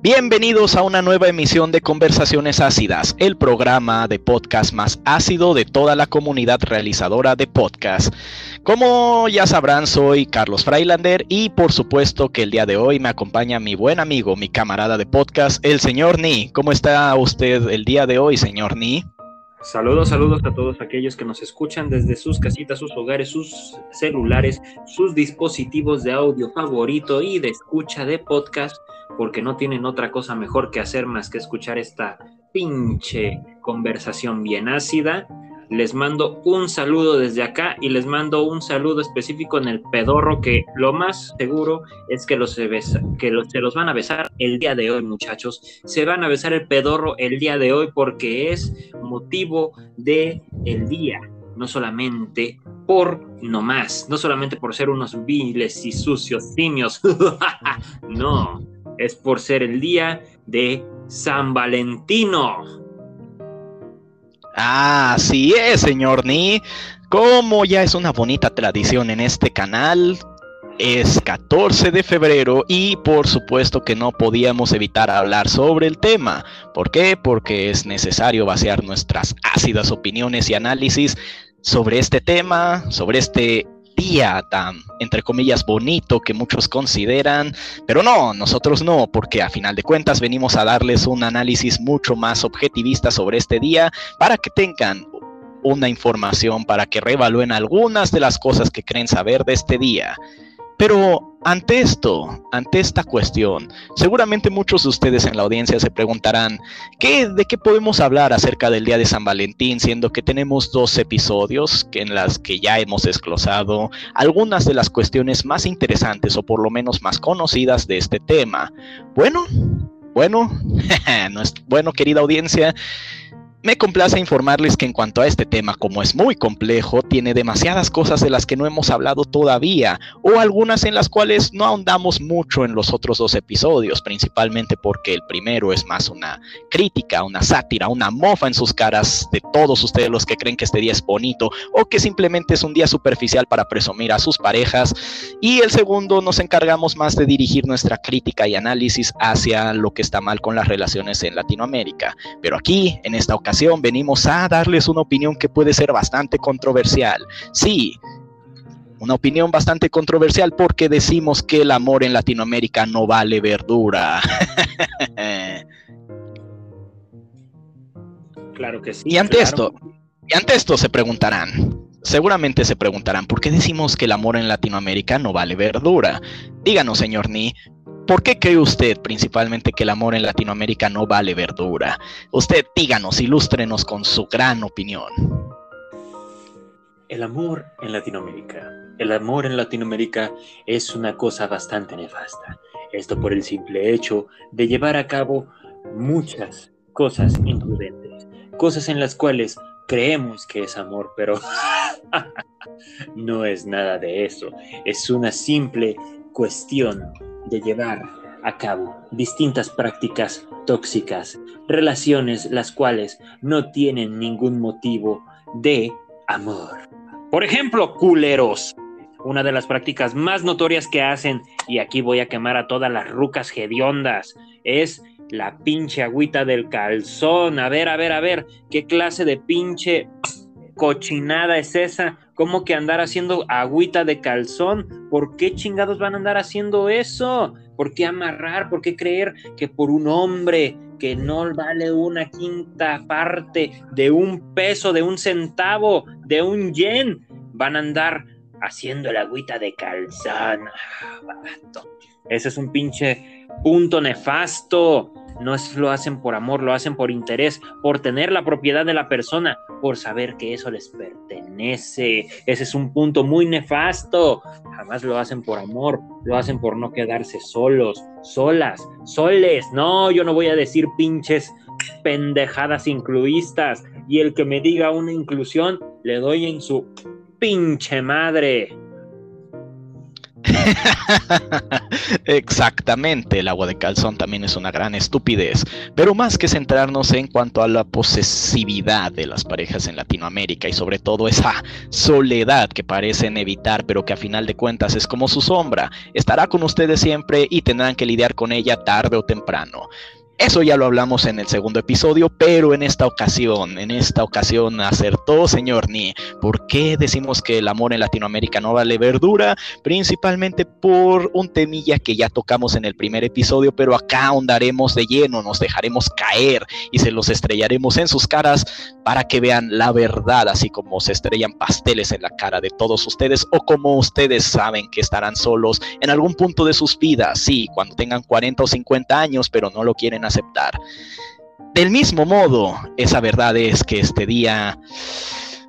Bienvenidos a una nueva emisión de Conversaciones Ácidas, el programa de podcast más ácido de toda la comunidad realizadora de podcast. Como ya sabrán, soy Carlos Freilander y por supuesto que el día de hoy me acompaña mi buen amigo, mi camarada de podcast, el señor Ni. ¿Cómo está usted el día de hoy, señor Ni? Saludos, saludos a todos aquellos que nos escuchan desde sus casitas, sus hogares, sus celulares, sus dispositivos de audio favorito y de escucha de podcast porque no tienen otra cosa mejor que hacer más que escuchar esta pinche conversación bien ácida. Les mando un saludo desde acá y les mando un saludo específico en el pedorro que lo más seguro es que, los se, que los, se los van a besar el día de hoy muchachos. Se van a besar el pedorro el día de hoy porque es motivo de el día. No solamente por no más, no solamente por ser unos viles y sucios simios, no, es por ser el día de San Valentino. Así es, señor Ni. Como ya es una bonita tradición en este canal, es 14 de febrero y por supuesto que no podíamos evitar hablar sobre el tema. ¿Por qué? Porque es necesario vaciar nuestras ácidas opiniones y análisis sobre este tema, sobre este día tan, entre comillas, bonito que muchos consideran, pero no, nosotros no, porque a final de cuentas venimos a darles un análisis mucho más objetivista sobre este día para que tengan una información, para que revalúen algunas de las cosas que creen saber de este día. Pero ante esto, ante esta cuestión, seguramente muchos de ustedes en la audiencia se preguntarán, ¿qué, ¿de qué podemos hablar acerca del Día de San Valentín, siendo que tenemos dos episodios en las que ya hemos desglosado algunas de las cuestiones más interesantes o por lo menos más conocidas de este tema? Bueno, bueno, bueno querida audiencia, me complace informarles que en cuanto a este tema, como es muy complejo, tiene demasiadas cosas de las que no hemos hablado todavía, o algunas en las cuales no ahondamos mucho en los otros dos episodios, principalmente porque el primero es más una crítica, una sátira, una mofa en sus caras de todos ustedes los que creen que este día es bonito, o que simplemente es un día superficial para presumir a sus parejas, y el segundo nos encargamos más de dirigir nuestra crítica y análisis hacia lo que está mal con las relaciones en Latinoamérica. Pero aquí, en esta ocasión, venimos a darles una opinión que puede ser bastante controversial. Sí, una opinión bastante controversial porque decimos que el amor en Latinoamérica no vale verdura. claro que sí. Y ante esto, y ante esto se preguntarán, seguramente se preguntarán, ¿por qué decimos que el amor en Latinoamérica no vale verdura? Díganos, señor Ni, ¿Por qué cree usted principalmente que el amor en Latinoamérica no vale verdura? Usted díganos, ilústrenos con su gran opinión. El amor en Latinoamérica. El amor en Latinoamérica es una cosa bastante nefasta. Esto por el simple hecho de llevar a cabo muchas cosas imprudentes. Cosas en las cuales creemos que es amor, pero no es nada de eso. Es una simple cuestión de llevar a cabo distintas prácticas tóxicas, relaciones las cuales no tienen ningún motivo de amor. Por ejemplo, culeros. Una de las prácticas más notorias que hacen, y aquí voy a quemar a todas las rucas hediondas, es la pinche agüita del calzón. A ver, a ver, a ver, ¿qué clase de pinche cochinada es esa? ¿Cómo que andar haciendo agüita de calzón? ¿Por qué chingados van a andar haciendo eso? ¿Por qué amarrar? ¿Por qué creer que por un hombre que no vale una quinta parte de un peso, de un centavo, de un yen, van a andar haciendo la agüita de calzón? Ah, Ese es un pinche punto nefasto no es, lo hacen por amor, lo hacen por interés, por tener la propiedad de la persona, por saber que eso les pertenece. Ese es un punto muy nefasto. Jamás lo hacen por amor, lo hacen por no quedarse solos, solas, soles. No, yo no voy a decir pinches pendejadas incluistas. Y el que me diga una inclusión, le doy en su pinche madre. Exactamente, el agua de calzón también es una gran estupidez, pero más que centrarnos en cuanto a la posesividad de las parejas en Latinoamérica y sobre todo esa soledad que parecen evitar, pero que a final de cuentas es como su sombra, estará con ustedes siempre y tendrán que lidiar con ella tarde o temprano. Eso ya lo hablamos en el segundo episodio, pero en esta ocasión, en esta ocasión acertó, señor Ni. ¿Por qué decimos que el amor en Latinoamérica no vale verdura? Principalmente por un temilla que ya tocamos en el primer episodio, pero acá ahondaremos de lleno, nos dejaremos caer y se los estrellaremos en sus caras para que vean la verdad, así como se estrellan pasteles en la cara de todos ustedes o como ustedes saben que estarán solos en algún punto de sus vidas, sí, cuando tengan 40 o 50 años, pero no lo quieren aceptar. Del mismo modo, esa verdad es que este día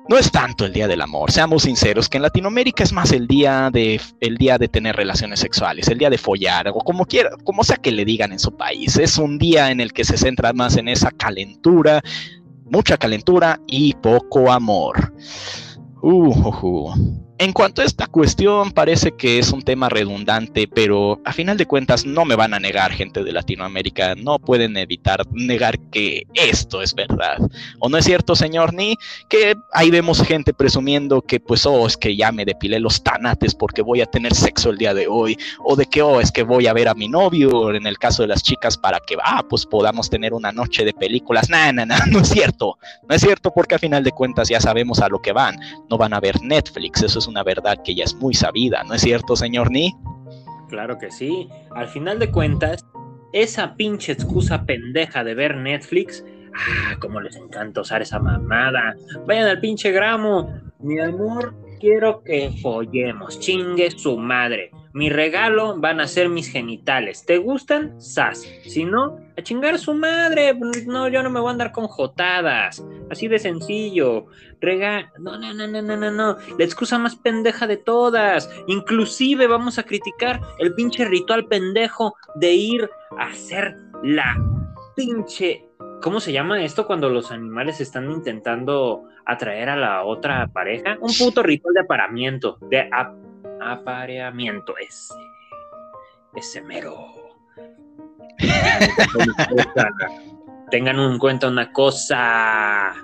no es tanto el día del amor, seamos sinceros, que en Latinoamérica es más el día de el día de tener relaciones sexuales, el día de follar o como quiera, como sea que le digan en su país. Es un día en el que se centra más en esa calentura, mucha calentura y poco amor. Uh, uh, uh. En cuanto a esta cuestión, parece que es un tema redundante, pero a final de cuentas no me van a negar gente de Latinoamérica, no pueden evitar negar que esto es verdad. ¿O no es cierto, señor Ni? Que ahí vemos gente presumiendo que pues, oh, es que ya me depilé los tanates porque voy a tener sexo el día de hoy, o de que, oh, es que voy a ver a mi novio, en el caso de las chicas, para que, ah, pues podamos tener una noche de películas. No, no, no, no es cierto, no es cierto porque a final de cuentas ya sabemos a lo que van, no van a ver Netflix, eso es una verdad que ya es muy sabida, ¿no es cierto, señor Ni? Claro que sí. Al final de cuentas, esa pinche excusa pendeja de ver Netflix, ah, como les encanta usar esa mamada. Vayan al pinche gramo. Mi amor, quiero que follemos. Chingue su madre. Mi regalo van a ser mis genitales. ¿Te gustan? Sas. Si no, a chingar su madre. No, yo no me voy a andar con jotadas. Así de sencillo. Rega. No, no, no, no, no, no, no. La excusa más pendeja de todas. Inclusive vamos a criticar el pinche ritual pendejo de ir a hacer la pinche. ¿Cómo se llama esto cuando los animales están intentando atraer a la otra pareja? Un puto ritual de aparamiento. De apareamiento ese. Ese mero. Tengan en cuenta una cosa.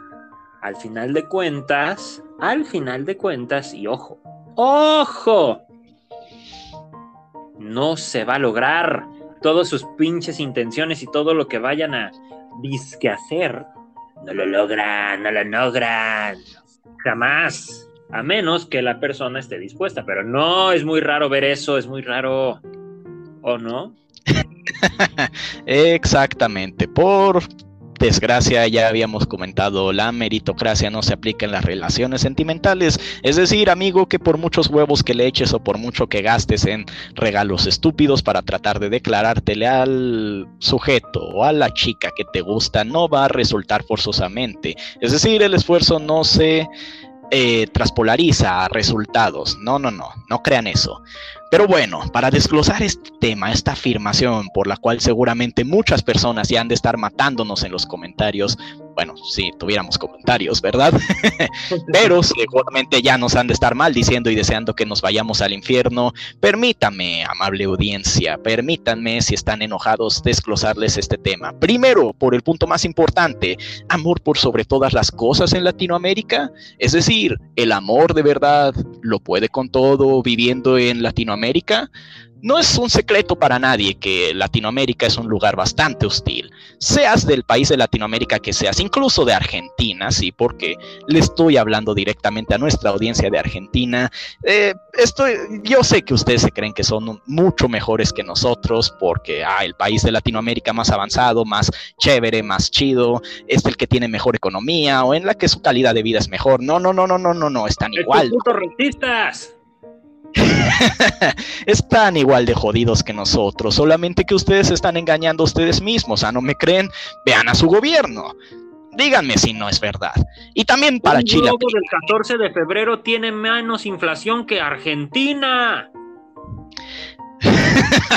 Al final de cuentas, al final de cuentas, y ojo, ojo, no se va a lograr todas sus pinches intenciones y todo lo que vayan a disque hacer. No lo logran, no lo logran. Jamás. A menos que la persona esté dispuesta, pero no es muy raro ver eso, es muy raro. ¿O no? Exactamente. Por desgracia, ya habíamos comentado, la meritocracia no se aplica en las relaciones sentimentales. Es decir, amigo, que por muchos huevos que le eches o por mucho que gastes en regalos estúpidos para tratar de declarártele al sujeto o a la chica que te gusta, no va a resultar forzosamente. Es decir, el esfuerzo no se eh, traspolariza a resultados. No, no, no, no crean eso. Pero bueno, para desglosar este tema, esta afirmación por la cual seguramente muchas personas ya han de estar matándonos en los comentarios, bueno, si tuviéramos comentarios, ¿verdad? Pero seguramente ya nos han de estar maldiciendo y deseando que nos vayamos al infierno. Permítame, amable audiencia, permítanme, si están enojados, desglosarles este tema. Primero, por el punto más importante, amor por sobre todas las cosas en Latinoamérica. Es decir, el amor de verdad lo puede con todo viviendo en Latinoamérica. No es un secreto para nadie que Latinoamérica es un lugar bastante hostil. Seas del país de Latinoamérica que seas, incluso de Argentina, sí, porque le estoy hablando directamente a nuestra audiencia de Argentina. Eh, estoy, yo sé que ustedes se creen que son mucho mejores que nosotros porque ah, el país de Latinoamérica más avanzado, más chévere, más chido, es el que tiene mejor economía o en la que su calidad de vida es mejor. No, no, no, no, no, no, no, están igual. están igual de jodidos que nosotros, solamente que ustedes están engañando a ustedes mismos. ¿Ah, no me creen? Vean a su gobierno. Díganme si no es verdad. Y también para Chile. El 14 de febrero tiene menos inflación que Argentina.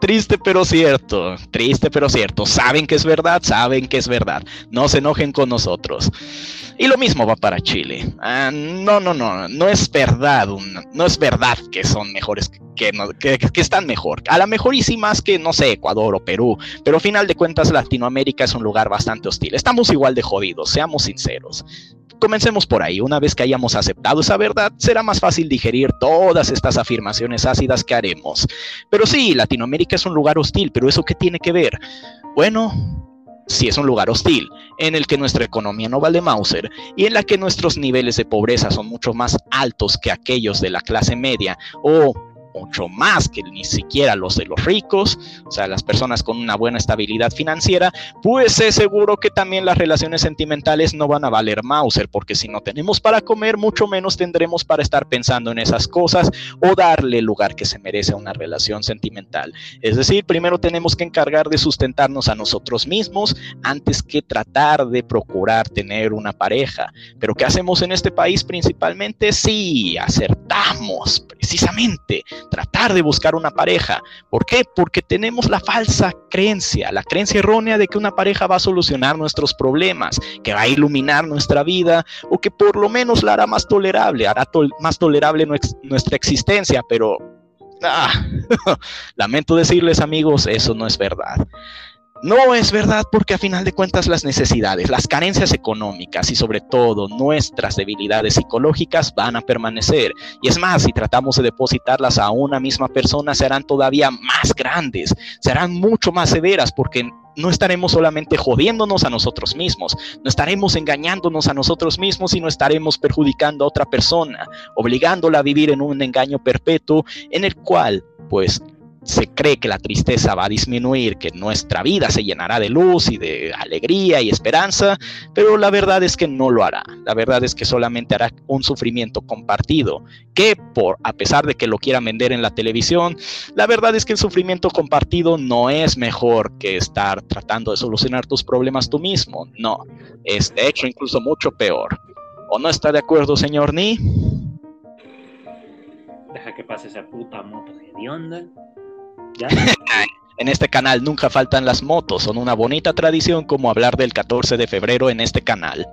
Triste pero cierto, triste pero cierto. Saben que es verdad, saben que es verdad. No se enojen con nosotros. Y lo mismo va para Chile. Ah, no, no, no, no es verdad, no es verdad que son mejores, que, que, están mejor. A lo mejor y sí más que, no sé, Ecuador o Perú, pero al final de cuentas Latinoamérica es un lugar bastante hostil. Estamos igual de jodidos, seamos sinceros. Comencemos por ahí. Una vez que hayamos aceptado esa verdad, será más fácil digerir todas estas afirmaciones ácidas que haremos. Pero sí, Latinoamérica es un lugar hostil, pero ¿eso qué tiene que ver? Bueno, si es un lugar hostil, en el que nuestra economía no vale Mauser y en la que nuestros niveles de pobreza son mucho más altos que aquellos de la clase media o mucho más que ni siquiera los de los ricos, o sea, las personas con una buena estabilidad financiera, pues es seguro que también las relaciones sentimentales no van a valer Mauser, porque si no tenemos para comer, mucho menos tendremos para estar pensando en esas cosas o darle el lugar que se merece a una relación sentimental. Es decir, primero tenemos que encargar de sustentarnos a nosotros mismos antes que tratar de procurar tener una pareja. Pero ¿qué hacemos en este país principalmente? Sí, acertamos, precisamente tratar de buscar una pareja. ¿Por qué? Porque tenemos la falsa creencia, la creencia errónea de que una pareja va a solucionar nuestros problemas, que va a iluminar nuestra vida o que por lo menos la hará más tolerable, hará más tolerable nuestra existencia, pero... Ah, lamento decirles amigos, eso no es verdad. No es verdad porque a final de cuentas las necesidades, las carencias económicas y sobre todo nuestras debilidades psicológicas van a permanecer. Y es más, si tratamos de depositarlas a una misma persona, serán todavía más grandes, serán mucho más severas porque no estaremos solamente jodiéndonos a nosotros mismos, no estaremos engañándonos a nosotros mismos y no estaremos perjudicando a otra persona, obligándola a vivir en un engaño perpetuo en el cual, pues, se cree que la tristeza va a disminuir, que nuestra vida se llenará de luz y de alegría y esperanza, pero la verdad es que no lo hará. La verdad es que solamente hará un sufrimiento compartido, que por a pesar de que lo quieran vender en la televisión, la verdad es que el sufrimiento compartido no es mejor que estar tratando de solucionar tus problemas tú mismo. No, es de hecho incluso mucho peor. ¿O no está de acuerdo, señor Ni? Deja que pase esa puta moto de onda. En este canal nunca faltan las motos, son una bonita tradición como hablar del 14 de febrero en este canal.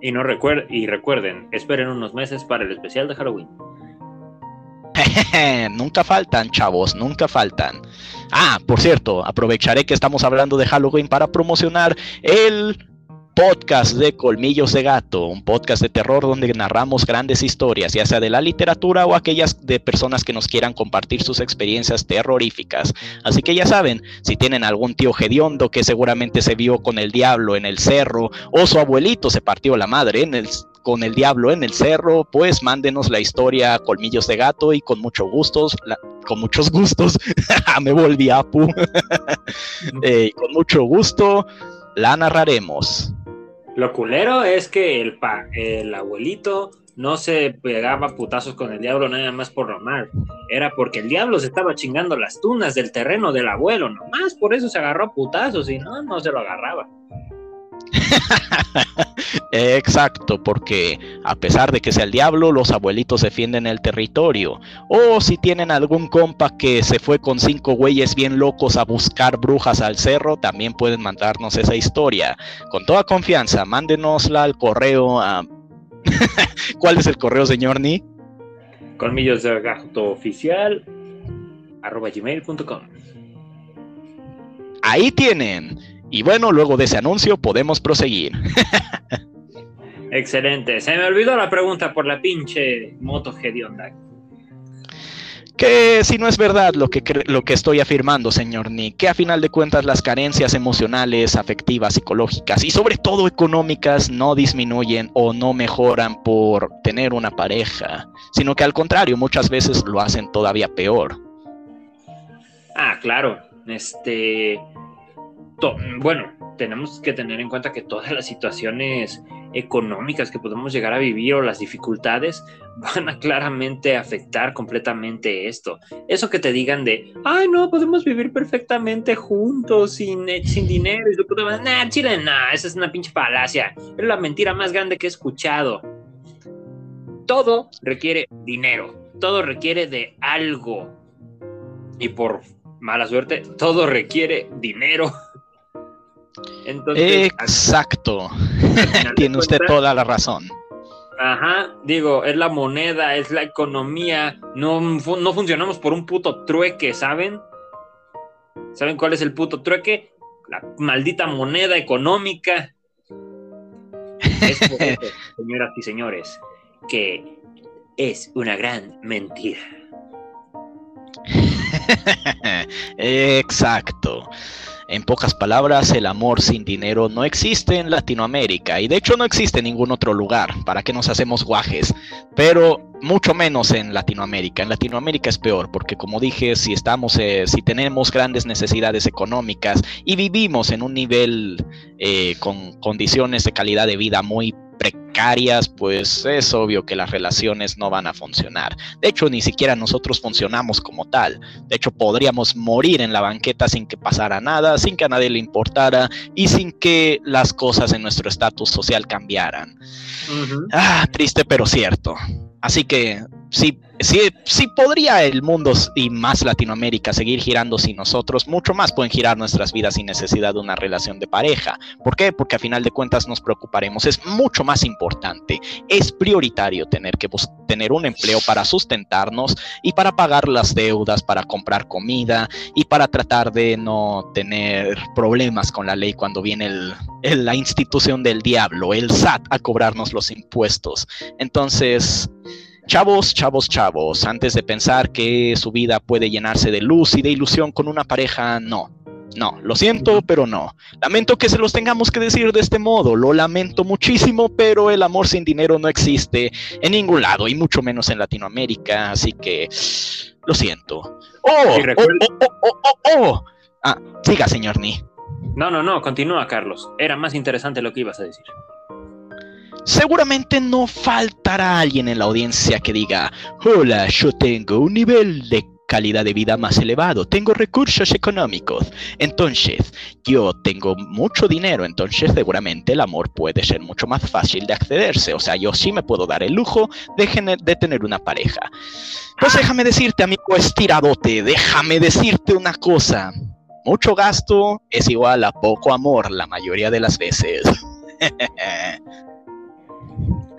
y, no y recuerden, esperen unos meses para el especial de Halloween. nunca faltan, chavos, nunca faltan. Ah, por cierto, aprovecharé que estamos hablando de Halloween para promocionar el podcast de Colmillos de Gato, un podcast de terror donde narramos grandes historias, ya sea de la literatura o aquellas de personas que nos quieran compartir sus experiencias terroríficas. Así que ya saben, si tienen algún tío hediondo que seguramente se vio con el diablo en el cerro o su abuelito se partió la madre con el diablo en el cerro, pues mándenos la historia Colmillos de Gato y con mucho gustos, con muchos gustos, me volví apu, eh, con mucho gusto la narraremos. Lo culero es que el, pa, el abuelito no se pegaba putazos con el diablo nada más por romar. Era porque el diablo se estaba chingando las tunas del terreno del abuelo, nomás por eso se agarró putazos y no, no se lo agarraba. Exacto, porque a pesar de que sea el diablo, los abuelitos defienden el territorio. O si tienen algún compa que se fue con cinco güeyes bien locos a buscar brujas al cerro, también pueden mandarnos esa historia. Con toda confianza, mándenosla al correo a... ¿Cuál es el correo, señor Ni? Colmillos de gato oficial arroba gmail.com. Ahí tienen. Y bueno, luego de ese anuncio podemos proseguir. Excelente. Se me olvidó la pregunta por la pinche moto hedionda. Que si no es verdad lo que, lo que estoy afirmando, señor Nick, que a final de cuentas las carencias emocionales, afectivas, psicológicas y sobre todo económicas no disminuyen o no mejoran por tener una pareja, sino que al contrario, muchas veces lo hacen todavía peor. Ah, claro. Este, bueno, tenemos que tener en cuenta que todas las situaciones económicas que podemos llegar a vivir o las dificultades van a claramente afectar completamente esto. Eso que te digan de, ay, no, podemos vivir perfectamente juntos sin, eh, sin dinero. Y puto, nah, chile, nah, esa es una pinche palacia. Es la mentira más grande que he escuchado. Todo requiere dinero. Todo requiere de algo. Y por mala suerte, todo requiere dinero. Exacto. Tiene usted toda la razón. Ajá, digo, es la moneda, es la economía. No, no funcionamos por un puto trueque, ¿saben? ¿Saben cuál es el puto trueque? La maldita moneda económica. Es por eso, señoras y señores, que es una gran mentira. Exacto. En pocas palabras, el amor sin dinero no existe en Latinoamérica y de hecho no existe en ningún otro lugar, para que nos hacemos guajes, pero mucho menos en Latinoamérica. En Latinoamérica es peor porque como dije, si estamos eh, si tenemos grandes necesidades económicas y vivimos en un nivel eh, con condiciones de calidad de vida muy precarias, pues es obvio que las relaciones no van a funcionar. De hecho, ni siquiera nosotros funcionamos como tal. De hecho, podríamos morir en la banqueta sin que pasara nada, sin que a nadie le importara y sin que las cosas en nuestro estatus social cambiaran. Ah, triste pero cierto. Así que sí, sí podría el mundo y más Latinoamérica seguir girando sin nosotros, mucho más pueden girar nuestras vidas sin necesidad de una relación de pareja. ¿Por qué? Porque a final de cuentas nos preocuparemos. Es mucho más importante, es prioritario tener que tener un empleo para sustentarnos y para pagar las deudas, para comprar comida y para tratar de no tener problemas con la ley cuando viene la institución del diablo, el SAT, a cobrarnos los impuestos. Entonces, Chavos, chavos, chavos, antes de pensar que su vida puede llenarse de luz y de ilusión con una pareja, no. No, lo siento, pero no. Lamento que se los tengamos que decir de este modo. Lo lamento muchísimo, pero el amor sin dinero no existe en ningún lado, y mucho menos en Latinoamérica, así que lo siento. ¡Oh! ¡Oh, oh, oh, oh, oh! Ah, siga, señor Ni. No, no, no, continúa, Carlos. Era más interesante lo que ibas a decir seguramente no faltará alguien en la audiencia que diga, hola, yo tengo un nivel de calidad de vida más elevado, tengo recursos económicos, entonces yo tengo mucho dinero, entonces seguramente el amor puede ser mucho más fácil de accederse, o sea, yo sí me puedo dar el lujo de, de tener una pareja. Pues déjame decirte, amigo estiradote, déjame decirte una cosa, mucho gasto es igual a poco amor la mayoría de las veces.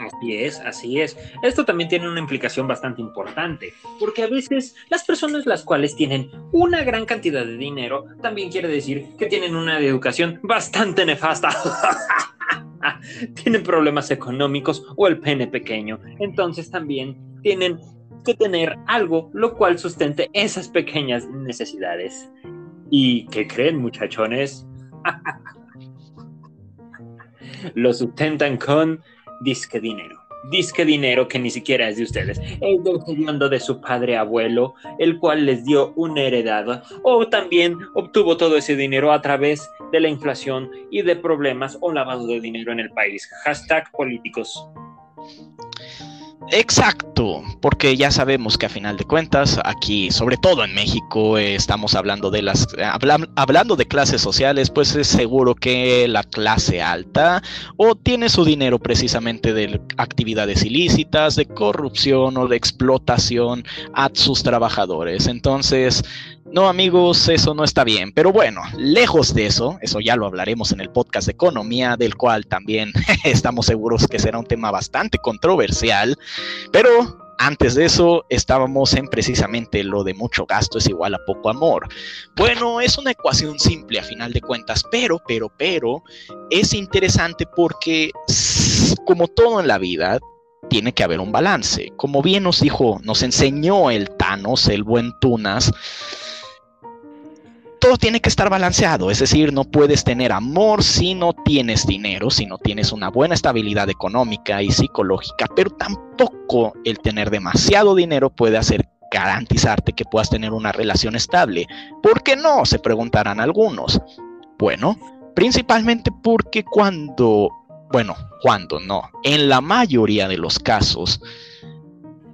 Así es, así es. Esto también tiene una implicación bastante importante, porque a veces las personas las cuales tienen una gran cantidad de dinero también quiere decir que tienen una educación bastante nefasta. tienen problemas económicos o el pene pequeño. Entonces también tienen que tener algo lo cual sustente esas pequeñas necesidades. ¿Y qué creen, muchachones? Lo sustentan con disque dinero. Disque dinero que ni siquiera es de ustedes, es del de su padre abuelo, el cual les dio una heredad, o también obtuvo todo ese dinero a través de la inflación y de problemas o lavado de dinero en el país. Hashtag políticos. Exacto, porque ya sabemos que a final de cuentas, aquí, sobre todo en México, eh, estamos hablando de las hablando de clases sociales, pues es seguro que la clase alta o tiene su dinero precisamente de actividades ilícitas, de corrupción o de explotación a sus trabajadores. Entonces, no, amigos, eso no está bien. Pero bueno, lejos de eso, eso ya lo hablaremos en el podcast de economía, del cual también estamos seguros que será un tema bastante controversial. Pero antes de eso estábamos en precisamente lo de mucho gasto es igual a poco amor. Bueno, es una ecuación simple a final de cuentas, pero, pero, pero es interesante porque como todo en la vida, tiene que haber un balance. Como bien nos dijo, nos enseñó el Thanos, el buen Tunas, tiene que estar balanceado, es decir, no puedes tener amor si no tienes dinero, si no tienes una buena estabilidad económica y psicológica, pero tampoco el tener demasiado dinero puede hacer garantizarte que puedas tener una relación estable. ¿Por qué no? Se preguntarán algunos. Bueno, principalmente porque cuando, bueno, cuando no, en la mayoría de los casos,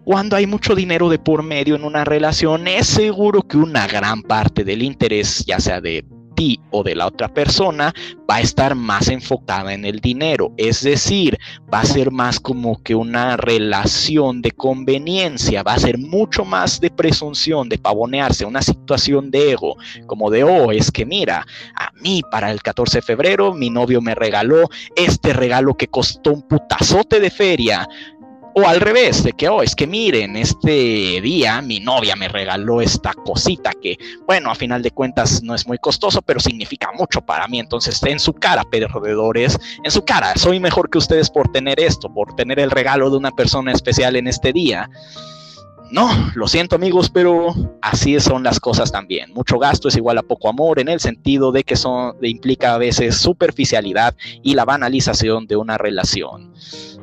cuando hay mucho dinero de por medio en una relación, es seguro que una gran parte del interés, ya sea de ti o de la otra persona va a estar más enfocada en el dinero. Es decir, va a ser más como que una relación de conveniencia, va a ser mucho más de presunción, de pavonearse, una situación de ego, como de, oh, es que mira, a mí para el 14 de febrero mi novio me regaló este regalo que costó un putazote de feria o al revés, de que, oh, es que miren, este día mi novia me regaló esta cosita que, bueno, a final de cuentas no es muy costoso, pero significa mucho para mí. Entonces, en su cara, perdedores, en su cara, soy mejor que ustedes por tener esto, por tener el regalo de una persona especial en este día. No, lo siento amigos, pero así son las cosas también. Mucho gasto es igual a poco amor en el sentido de que son, de implica a veces superficialidad y la banalización de una relación.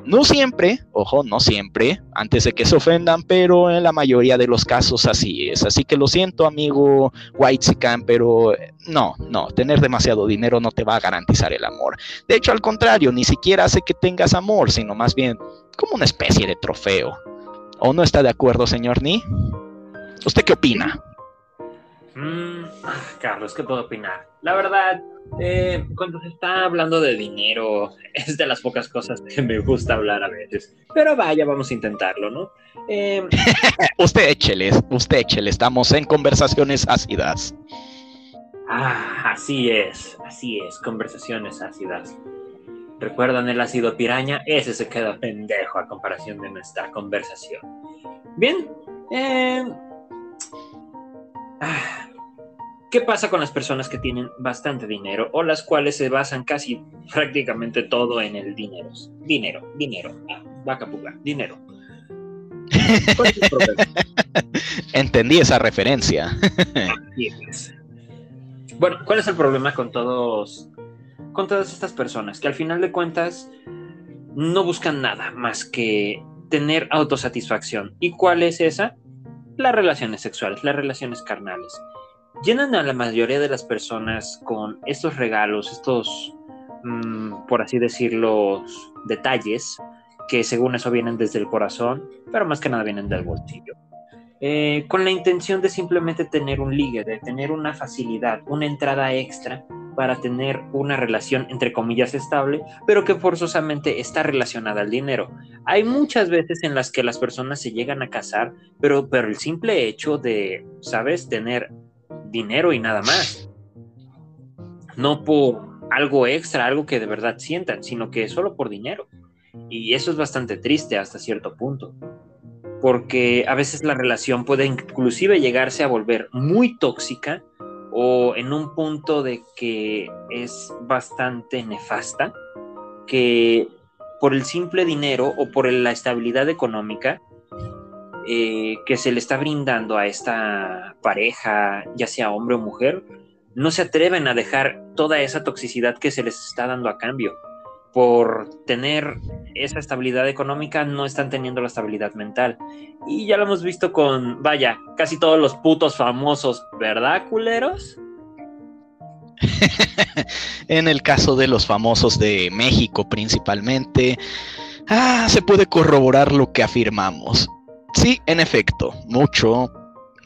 No siempre, ojo, no siempre, antes de que se ofendan, pero en la mayoría de los casos así es. Así que lo siento, amigo Whitezican, pero eh, no, no, tener demasiado dinero no te va a garantizar el amor. De hecho, al contrario, ni siquiera hace que tengas amor, sino más bien como una especie de trofeo. ¿O no está de acuerdo, señor Ni? ¿Usted qué opina? Mm, ah, Carlos, ¿qué puedo opinar? La verdad, eh, cuando se está hablando de dinero, es de las pocas cosas que me gusta hablar a veces. Pero vaya, vamos a intentarlo, ¿no? Eh, usted échele, usted échele, estamos en conversaciones ácidas. Ah, así es, así es, conversaciones ácidas. ¿Recuerdan el ácido piraña? Ese se queda pendejo a comparación de nuestra conversación. Bien, eh, ¿qué pasa con las personas que tienen bastante dinero o las cuales se basan casi prácticamente todo en el dinero? Dinero, dinero, ah, vaca puga, dinero. Entendí esa referencia. Bueno, ¿cuál es el problema con todos con todas estas personas que al final de cuentas no buscan nada más que tener autosatisfacción. ¿Y cuál es esa? Las relaciones sexuales, las relaciones carnales. Llenan a la mayoría de las personas con estos regalos, estos, mm, por así decirlo, detalles que según eso vienen desde el corazón, pero más que nada vienen del bolsillo. Eh, con la intención de simplemente tener un ligue, de tener una facilidad, una entrada extra para tener una relación entre comillas estable, pero que forzosamente está relacionada al dinero. Hay muchas veces en las que las personas se llegan a casar, pero, pero el simple hecho de, ¿sabes?, tener dinero y nada más. No por algo extra, algo que de verdad sientan, sino que solo por dinero. Y eso es bastante triste hasta cierto punto, porque a veces la relación puede inclusive llegarse a volver muy tóxica o en un punto de que es bastante nefasta, que por el simple dinero o por la estabilidad económica eh, que se le está brindando a esta pareja, ya sea hombre o mujer, no se atreven a dejar toda esa toxicidad que se les está dando a cambio por tener esa estabilidad económica, no están teniendo la estabilidad mental. Y ya lo hemos visto con, vaya, casi todos los putos famosos, ¿verdad, culeros? en el caso de los famosos de México principalmente, ah, se puede corroborar lo que afirmamos. Sí, en efecto, mucho,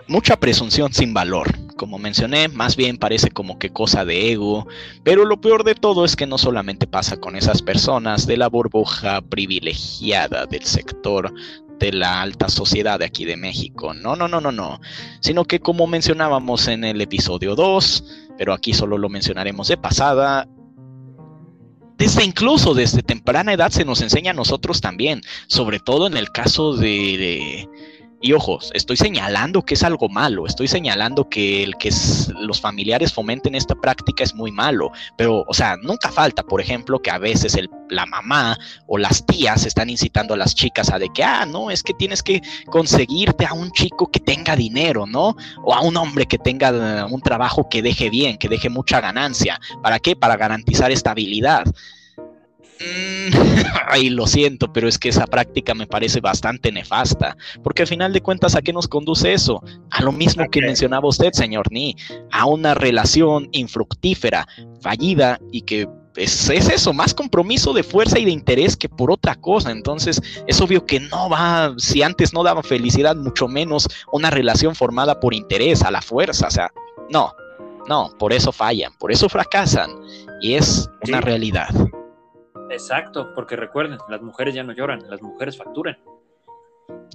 mucha presunción sin valor. Como mencioné, más bien parece como que cosa de ego, pero lo peor de todo es que no solamente pasa con esas personas de la burbuja privilegiada del sector de la alta sociedad de aquí de México. No, no, no, no, no. Sino que como mencionábamos en el episodio 2, pero aquí solo lo mencionaremos de pasada, desde incluso desde temprana edad se nos enseña a nosotros también, sobre todo en el caso de y ojos, estoy señalando que es algo malo, estoy señalando que el que los familiares fomenten esta práctica es muy malo, pero, o sea, nunca falta, por ejemplo, que a veces el, la mamá o las tías están incitando a las chicas a de que, ah, no, es que tienes que conseguirte a un chico que tenga dinero, ¿no? O a un hombre que tenga eh, un trabajo que deje bien, que deje mucha ganancia. ¿Para qué? Para garantizar estabilidad. Mm, ay, lo siento, pero es que esa práctica me parece bastante nefasta, porque al final de cuentas, ¿a qué nos conduce eso? A lo mismo que mencionaba usted, señor Ni, a una relación infructífera, fallida y que es, es, eso, más compromiso de fuerza y de interés que por otra cosa. Entonces, es obvio que no va, si antes no daba felicidad, mucho menos una relación formada por interés, a la fuerza. O sea, no, No, por eso fallan, por eso fracasan. Y es una realidad. Exacto, porque recuerden, las mujeres ya no lloran, las mujeres facturan.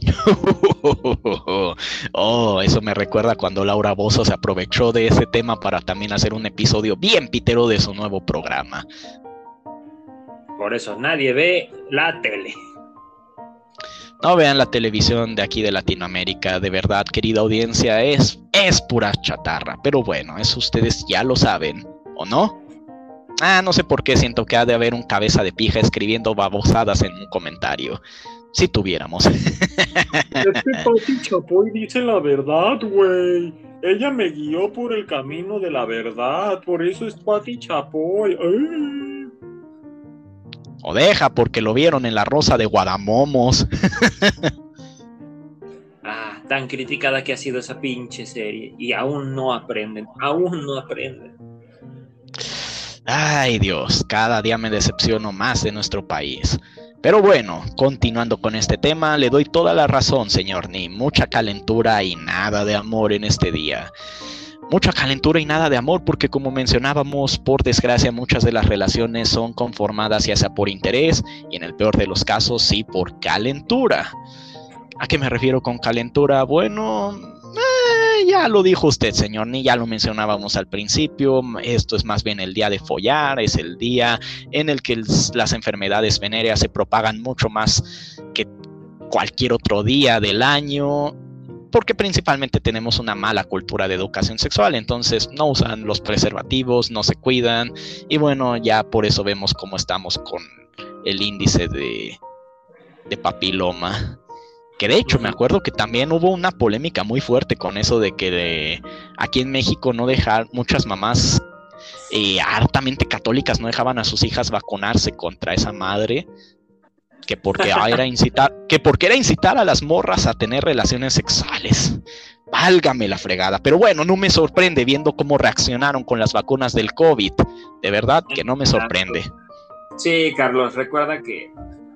oh, eso me recuerda cuando Laura Bozo se aprovechó de ese tema para también hacer un episodio bien pitero de su nuevo programa. Por eso nadie ve la tele. No vean la televisión de aquí de Latinoamérica, de verdad, querida audiencia, es, es pura chatarra. Pero bueno, eso ustedes ya lo saben, ¿o no? Ah, no sé por qué siento que ha de haber un cabeza de pija escribiendo babosadas en un comentario. Si tuviéramos. Es que Pati Chapoy dice la verdad, güey. Ella me guió por el camino de la verdad. Por eso es Pati Chapoy. O deja porque lo vieron en la Rosa de Guadamomos. ah, tan criticada que ha sido esa pinche serie. Y aún no aprenden. Aún no aprenden. Ay Dios, cada día me decepciono más de nuestro país. Pero bueno, continuando con este tema, le doy toda la razón, señor Ni. Mucha calentura y nada de amor en este día. Mucha calentura y nada de amor porque como mencionábamos, por desgracia muchas de las relaciones son conformadas ya sea por interés y en el peor de los casos sí por calentura. ¿A qué me refiero con calentura? Bueno, eh, ya lo dijo usted, señor, ni ya lo mencionábamos al principio. Esto es más bien el día de follar, es el día en el que las enfermedades venéreas se propagan mucho más que cualquier otro día del año. Porque principalmente tenemos una mala cultura de educación sexual, entonces no usan los preservativos, no se cuidan, y bueno, ya por eso vemos cómo estamos con el índice de, papiloma. Que de hecho me acuerdo que también hubo una polémica muy fuerte con eso de que aquí en México no dejar muchas mamás eh, hartamente católicas no dejaban a sus hijas vacunarse contra esa madre que porque era incitar que porque era incitar a las morras a tener relaciones sexuales. Válgame la fregada. Pero bueno, no me sorprende viendo cómo reaccionaron con las vacunas del COVID. De verdad que no me sorprende. Sí, Carlos, recuerda que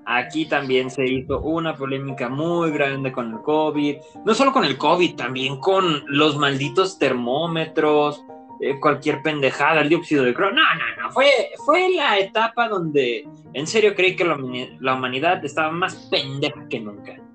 Aquí también se hizo una polémica muy grande con el COVID. No solo con el COVID, también con los malditos termómetros, eh, cualquier pendejada, el dióxido de carbono. No, no, no. Fue, fue la etapa donde en serio creí que la humanidad estaba más pendeja que nunca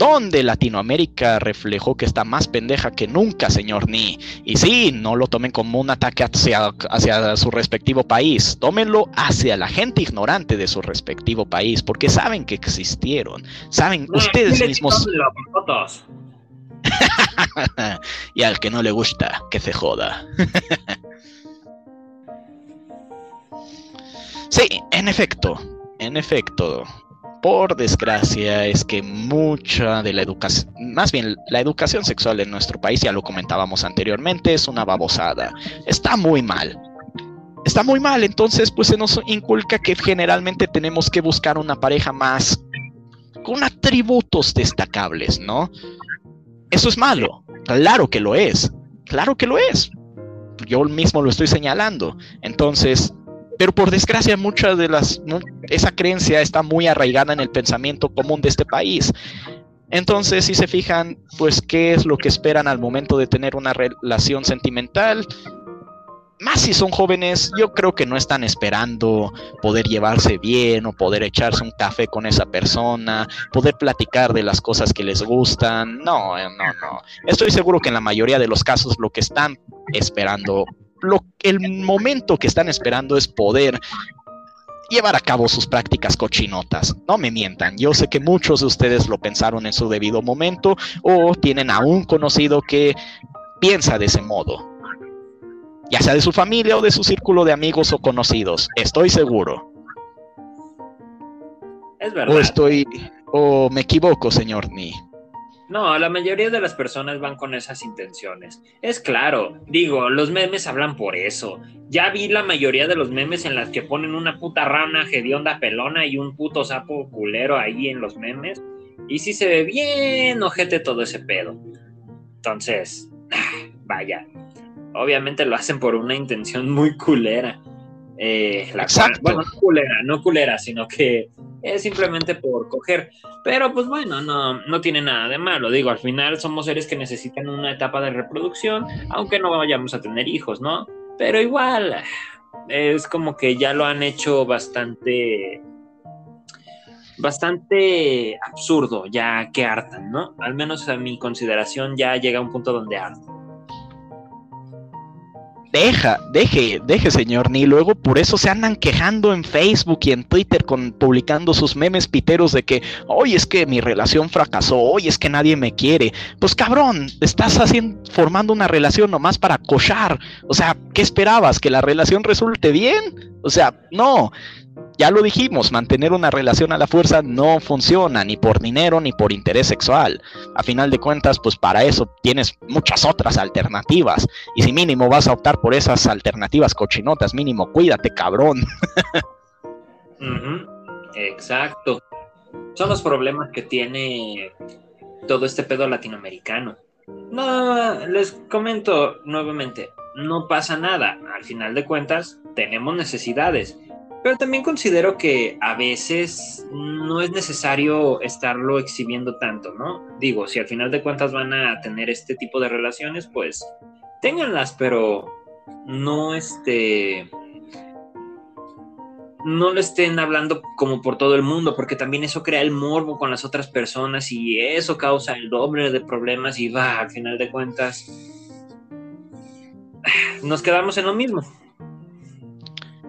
donde Latinoamérica reflejó que está más pendeja que nunca, señor Ni. Y sí, no lo tomen como un ataque hacia, hacia su respectivo país, tómenlo hacia la gente ignorante de su respectivo país, porque saben que existieron, saben ustedes mismos... y al que no le gusta, que se joda. sí, en efecto, en efecto, por desgracia, es que mucha de la educación, más bien la educación sexual en nuestro país, ya lo comentábamos anteriormente, es una babosada. Está muy mal. Está muy mal, entonces pues se nos inculca que generalmente tenemos que buscar una pareja más con atributos destacables, ¿no? Eso es malo, claro que lo es, claro que lo es. Yo mismo lo estoy señalando. Entonces, pero por desgracia mucha de las esa creencia está muy arraigada en el pensamiento común de este país. Entonces, si se fijan, pues qué es lo que esperan al momento de tener una relación sentimental, más si son jóvenes, yo creo que no están esperando poder llevarse bien o poder echarse un café con esa persona, poder platicar de las cosas que les gustan. No, no, no. Estoy seguro que en la mayoría de los casos lo que están esperando lo, el momento que están esperando es poder llevar a cabo sus prácticas cochinotas. No me mientan, yo sé que muchos de ustedes lo pensaron en su debido momento o tienen a un conocido que piensa de ese modo. Ya sea de su familia o de su círculo de amigos o conocidos, estoy seguro. Es verdad. O estoy o me equivoco, señor Ni. No, la mayoría de las personas van con esas intenciones. Es claro, digo, los memes hablan por eso. Ya vi la mayoría de los memes en las que ponen una puta rana hedionda pelona y un puto sapo culero ahí en los memes. Y sí se ve bien ojete todo ese pedo. Entonces, vaya. Obviamente lo hacen por una intención muy culera. Eh, la bueno, no culera, no culera, sino que es simplemente por coger. Pero pues bueno, no, no tiene nada de malo. Digo, al final somos seres que necesitan una etapa de reproducción, aunque no vayamos a tener hijos, ¿no? Pero igual, es como que ya lo han hecho bastante bastante absurdo, ya que hartan, ¿no? Al menos a mi consideración ya llega a un punto donde hartan. Deja, deje, deje, señor, ni luego por eso se andan quejando en Facebook y en Twitter con publicando sus memes piteros de que hoy es que mi relación fracasó, hoy es que nadie me quiere. Pues cabrón, estás haciendo, formando una relación nomás para cochar. O sea, ¿qué esperabas? ¿Que la relación resulte bien? O sea, no ya lo dijimos, mantener una relación a la fuerza no funciona ni por dinero ni por interés sexual. A final de cuentas, pues para eso tienes muchas otras alternativas. Y si mínimo vas a optar por esas alternativas cochinotas, mínimo cuídate, cabrón. Exacto. Son los problemas que tiene todo este pedo latinoamericano. No, les comento nuevamente, no pasa nada. Al final de cuentas, tenemos necesidades pero también considero que a veces no es necesario estarlo exhibiendo tanto, ¿no? Digo, si al final de cuentas van a tener este tipo de relaciones, pues ténganlas, pero no este no lo estén hablando como por todo el mundo, porque también eso crea el morbo con las otras personas y eso causa el doble de problemas y va, al final de cuentas nos quedamos en lo mismo.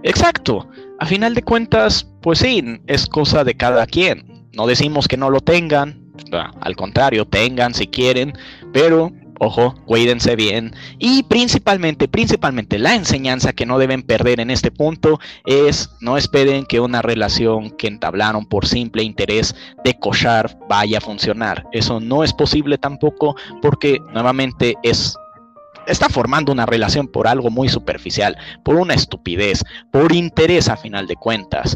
Exacto. A final de cuentas, pues sí, es cosa de cada quien. No decimos que no lo tengan, al contrario, tengan si quieren, pero ojo, cuídense bien. Y principalmente, principalmente la enseñanza que no deben perder en este punto es no esperen que una relación que entablaron por simple interés de cochar vaya a funcionar. Eso no es posible tampoco porque nuevamente es está formando una relación por algo muy superficial, por una estupidez, por interés a final de cuentas.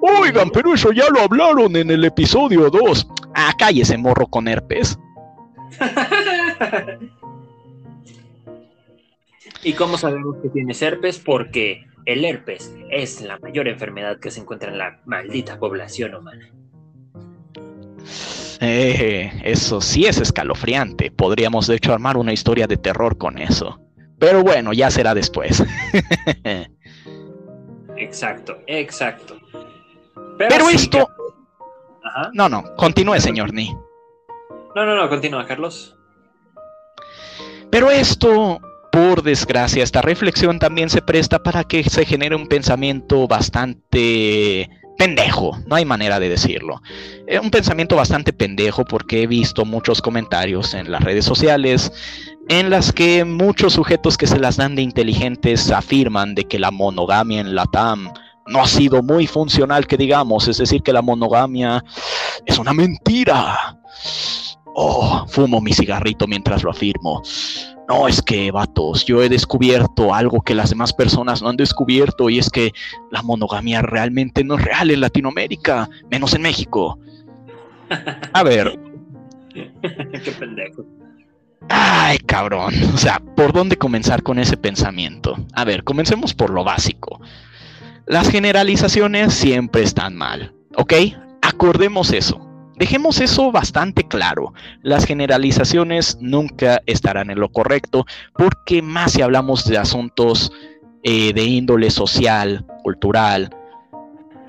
Oigan, pero eso ya lo hablaron en el episodio 2. Ah, cállese, morro con herpes. ¿Y cómo sabemos que tienes herpes? Porque el herpes es la mayor enfermedad que se encuentra en la maldita población humana. Eh, eso sí es escalofriante. Podríamos de hecho armar una historia de terror con eso. Pero bueno, ya será después. exacto, exacto. Pero, esto... No, no, continúe, señor Ni. No, no, no, continúa, Carlos. Pero esto, por desgracia, esta reflexión también se presta para que se genere un pensamiento bastante pendejo, no hay manera de decirlo. Es un pensamiento bastante pendejo porque he visto muchos comentarios en las redes sociales en las que muchos sujetos que se las dan de inteligentes afirman de que la monogamia en la TAM no ha sido muy funcional, que digamos, es decir, que la monogamia es una mentira. Oh, fumo mi cigarrito mientras lo afirmo. No, es que, vatos, yo he descubierto algo que las demás personas no han descubierto y es que la monogamia realmente no es real en Latinoamérica, menos en México. A ver. Qué pendejo. Ay, cabrón. O sea, ¿por dónde comenzar con ese pensamiento? A ver, comencemos por lo básico. Las generalizaciones siempre están mal, ¿ok? Acordemos eso. Dejemos eso bastante claro. Las generalizaciones nunca estarán en lo correcto porque más si hablamos de asuntos eh, de índole social, cultural,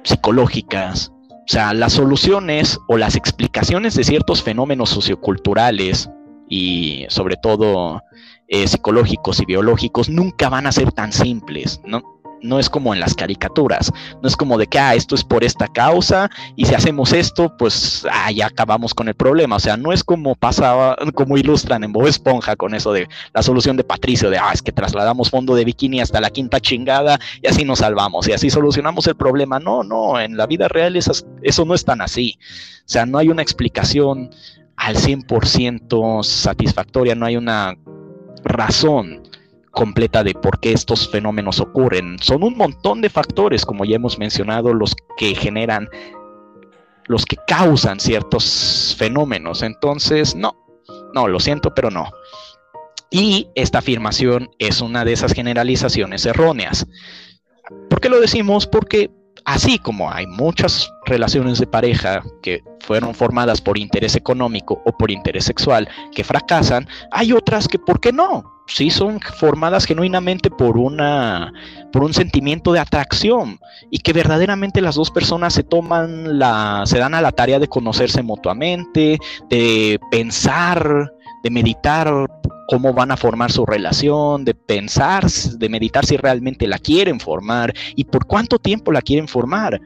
psicológicas, o sea, las soluciones o las explicaciones de ciertos fenómenos socioculturales y sobre todo eh, psicológicos y biológicos nunca van a ser tan simples, ¿no? No es como en las caricaturas, no es como de que, ah, esto es por esta causa y si hacemos esto, pues, ah, ya acabamos con el problema, o sea, no es como pasaba, como ilustran en Bob Esponja con eso de la solución de Patricio, de, ah, es que trasladamos fondo de bikini hasta la quinta chingada y así nos salvamos y así solucionamos el problema, no, no, en la vida real eso no es tan así, o sea, no hay una explicación al 100% satisfactoria, no hay una razón completa de por qué estos fenómenos ocurren. Son un montón de factores, como ya hemos mencionado, los que generan, los que causan ciertos fenómenos. Entonces, no, no, lo siento, pero no. Y esta afirmación es una de esas generalizaciones erróneas. ¿Por qué lo decimos? Porque así como hay muchas relaciones de pareja que fueron formadas por interés económico o por interés sexual que fracasan, hay otras que, ¿por qué no? Sí son formadas genuinamente por una por un sentimiento de atracción y que verdaderamente las dos personas se toman la se dan a la tarea de conocerse mutuamente, de pensar, de meditar cómo van a formar su relación, de pensar, de meditar si realmente la quieren formar y por cuánto tiempo la quieren formar.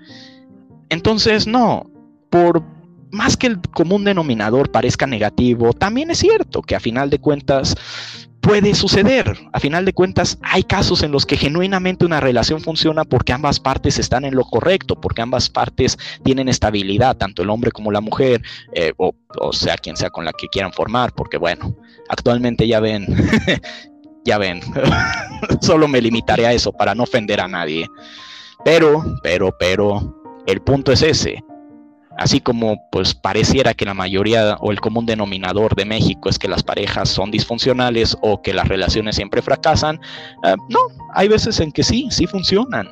Entonces, no, por más que el común denominador parezca negativo, también es cierto que a final de cuentas puede suceder. A final de cuentas, hay casos en los que genuinamente una relación funciona porque ambas partes están en lo correcto, porque ambas partes tienen estabilidad, tanto el hombre como la mujer, eh, o, o, sea, quien sea con la que quieran formar, porque bueno, actualmente ya ven, ya ven, solo me limitaré a eso para no ofender a nadie. Pero, pero, pero, el punto es ese así como pues pareciera que la mayoría o el común denominador de México es que las parejas son disfuncionales o que las relaciones siempre fracasan, eh, no, hay veces en que sí, sí funcionan,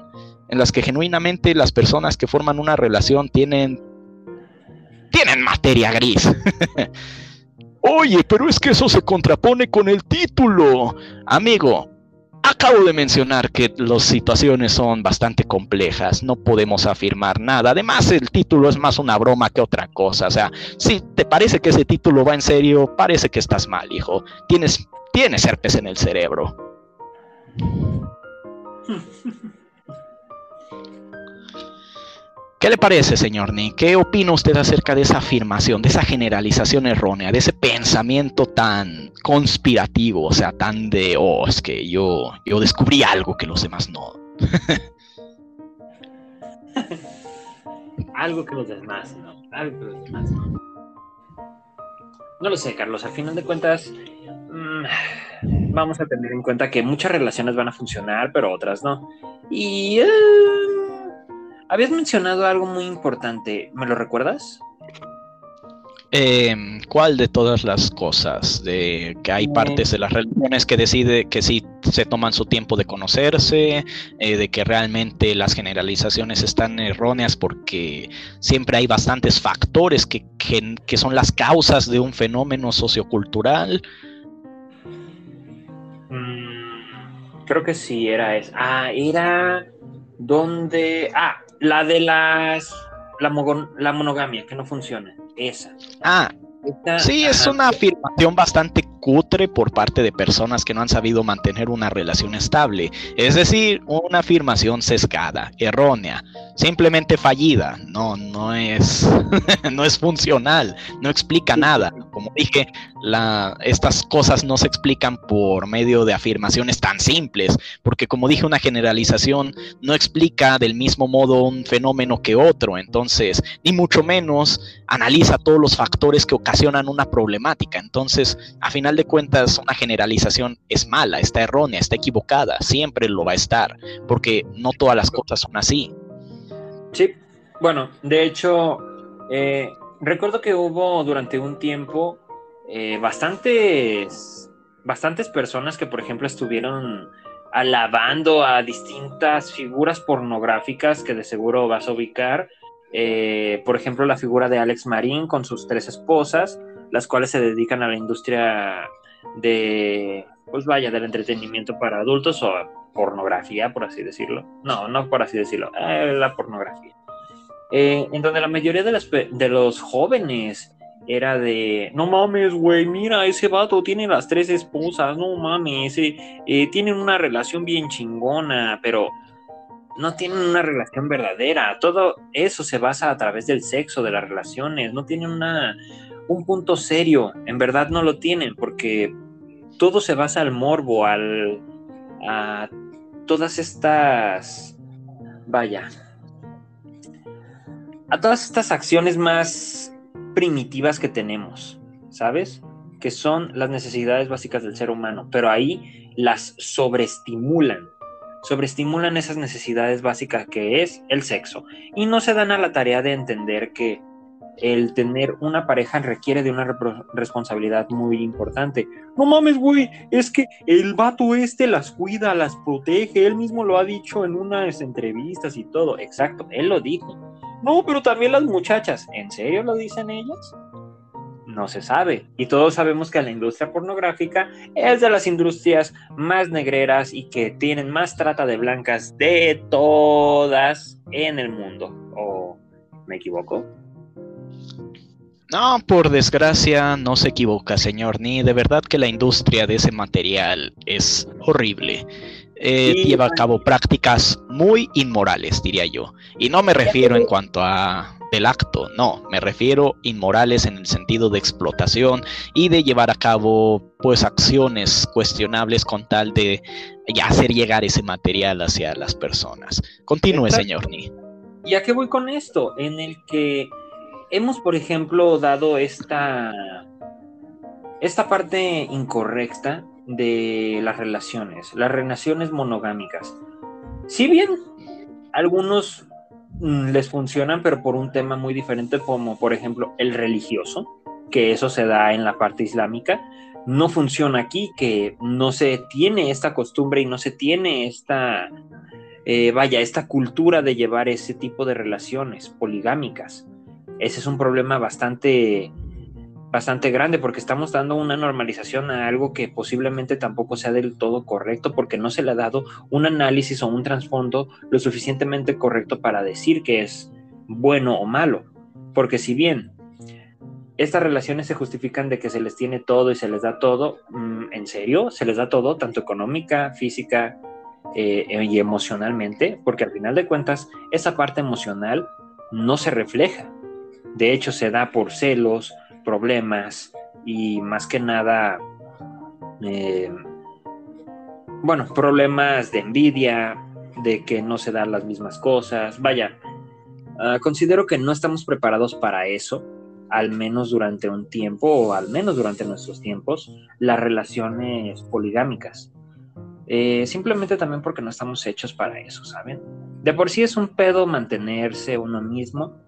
en las que genuinamente las personas que forman una relación tienen tienen materia gris. Oye, pero es que eso se contrapone con el título. Amigo, Acabo de mencionar que las situaciones son bastante complejas, no podemos afirmar nada. Además, el título es más una broma que otra cosa. O sea, si te parece que ese título va en serio, parece que estás mal, hijo. Tienes, tienes herpes en el cerebro. ¿Qué le parece, señor Nick? ¿Qué opina usted acerca de esa afirmación, de esa generalización errónea, de ese pensamiento tan conspirativo, o sea, tan de, oh, es que yo, yo descubrí algo que los demás no? algo que los demás no, algo que los demás no. No lo sé, Carlos, al final de cuentas, mmm, vamos a tener en cuenta que muchas relaciones van a funcionar, pero otras no. Y... Uh, Habías mencionado algo muy importante, ¿me lo recuerdas? Eh, ¿Cuál de todas las cosas? De que hay partes de las relaciones que decide que sí se toman su tiempo de conocerse, eh, de que realmente las generalizaciones están erróneas porque siempre hay bastantes factores que, que, que son las causas de un fenómeno sociocultural. Mm, creo que sí, era eso. Ah, era donde... Ah, la de las. La, la monogamia, que no funciona. Esa. Ah, sí, es una afirmación bastante cutre por parte de personas que no han sabido mantener una relación estable. Es decir, una afirmación sesgada, errónea, simplemente fallida. No, no es, no es funcional, no explica nada. Como dije, la, estas cosas no se explican por medio de afirmaciones tan simples, porque como dije, una generalización no explica del mismo modo un fenómeno que otro. Entonces, ni mucho menos analiza todos los factores que ocasionan una problemática. Entonces, a final de cuentas, una generalización es mala, está errónea, está equivocada, siempre lo va a estar, porque no todas las cosas son así. Sí, bueno, de hecho, eh, recuerdo que hubo durante un tiempo eh, bastantes, bastantes personas que, por ejemplo, estuvieron alabando a distintas figuras pornográficas que de seguro vas a ubicar. Eh, por ejemplo, la figura de Alex Marín con sus tres esposas, las cuales se dedican a la industria de, pues vaya, del entretenimiento para adultos o pornografía, por así decirlo. No, no por así decirlo, eh, la pornografía. Eh, en donde la mayoría de, las, de los jóvenes era de, no mames, güey, mira, ese vato tiene las tres esposas, no mames, eh, tienen una relación bien chingona, pero no tienen una relación verdadera. Todo eso se basa a través del sexo, de las relaciones, no tienen una, un punto serio, en verdad no lo tienen, porque todo se basa al morbo, al, a todas estas, vaya, a todas estas acciones más primitivas que tenemos, ¿sabes? Que son las necesidades básicas del ser humano, pero ahí las sobreestimulan, sobreestimulan esas necesidades básicas que es el sexo y no se dan a la tarea de entender que el tener una pareja requiere de una responsabilidad muy importante. No mames, güey, es que el vato este las cuida, las protege, él mismo lo ha dicho en unas entrevistas y todo. Exacto, él lo dijo. No, pero también las muchachas, ¿en serio lo dicen ellas? No se sabe. Y todos sabemos que la industria pornográfica es de las industrias más negreras y que tienen más trata de blancas de todas en el mundo. ¿O me equivoco? No, por desgracia no se equivoca, señor, ni de verdad que la industria de ese material es horrible. Eh, lleva a cabo prácticas muy inmorales, diría yo. Y no me refiero en cuanto a del acto, no, me refiero inmorales en el sentido de explotación y de llevar a cabo pues acciones cuestionables con tal de hacer llegar ese material hacia las personas. Continúe, señor Ni. ¿Y a qué voy con esto? En el que hemos, por ejemplo, dado esta, esta parte incorrecta de las relaciones, las relaciones monogámicas. Si bien algunos les funcionan, pero por un tema muy diferente, como por ejemplo el religioso, que eso se da en la parte islámica, no funciona aquí, que no se tiene esta costumbre y no se tiene esta, eh, vaya, esta cultura de llevar ese tipo de relaciones poligámicas. Ese es un problema bastante bastante grande porque estamos dando una normalización a algo que posiblemente tampoco sea del todo correcto porque no se le ha dado un análisis o un trasfondo lo suficientemente correcto para decir que es bueno o malo. Porque si bien estas relaciones se justifican de que se les tiene todo y se les da todo, mm, en serio, se les da todo, tanto económica, física eh, y emocionalmente, porque al final de cuentas esa parte emocional no se refleja. De hecho, se da por celos, problemas y más que nada, eh, bueno, problemas de envidia, de que no se dan las mismas cosas. Vaya, ah, considero que no estamos preparados para eso, al menos durante un tiempo o al menos durante nuestros tiempos, las relaciones poligámicas. Eh, simplemente también porque no estamos hechos para eso, ¿saben? De por sí es un pedo mantenerse uno mismo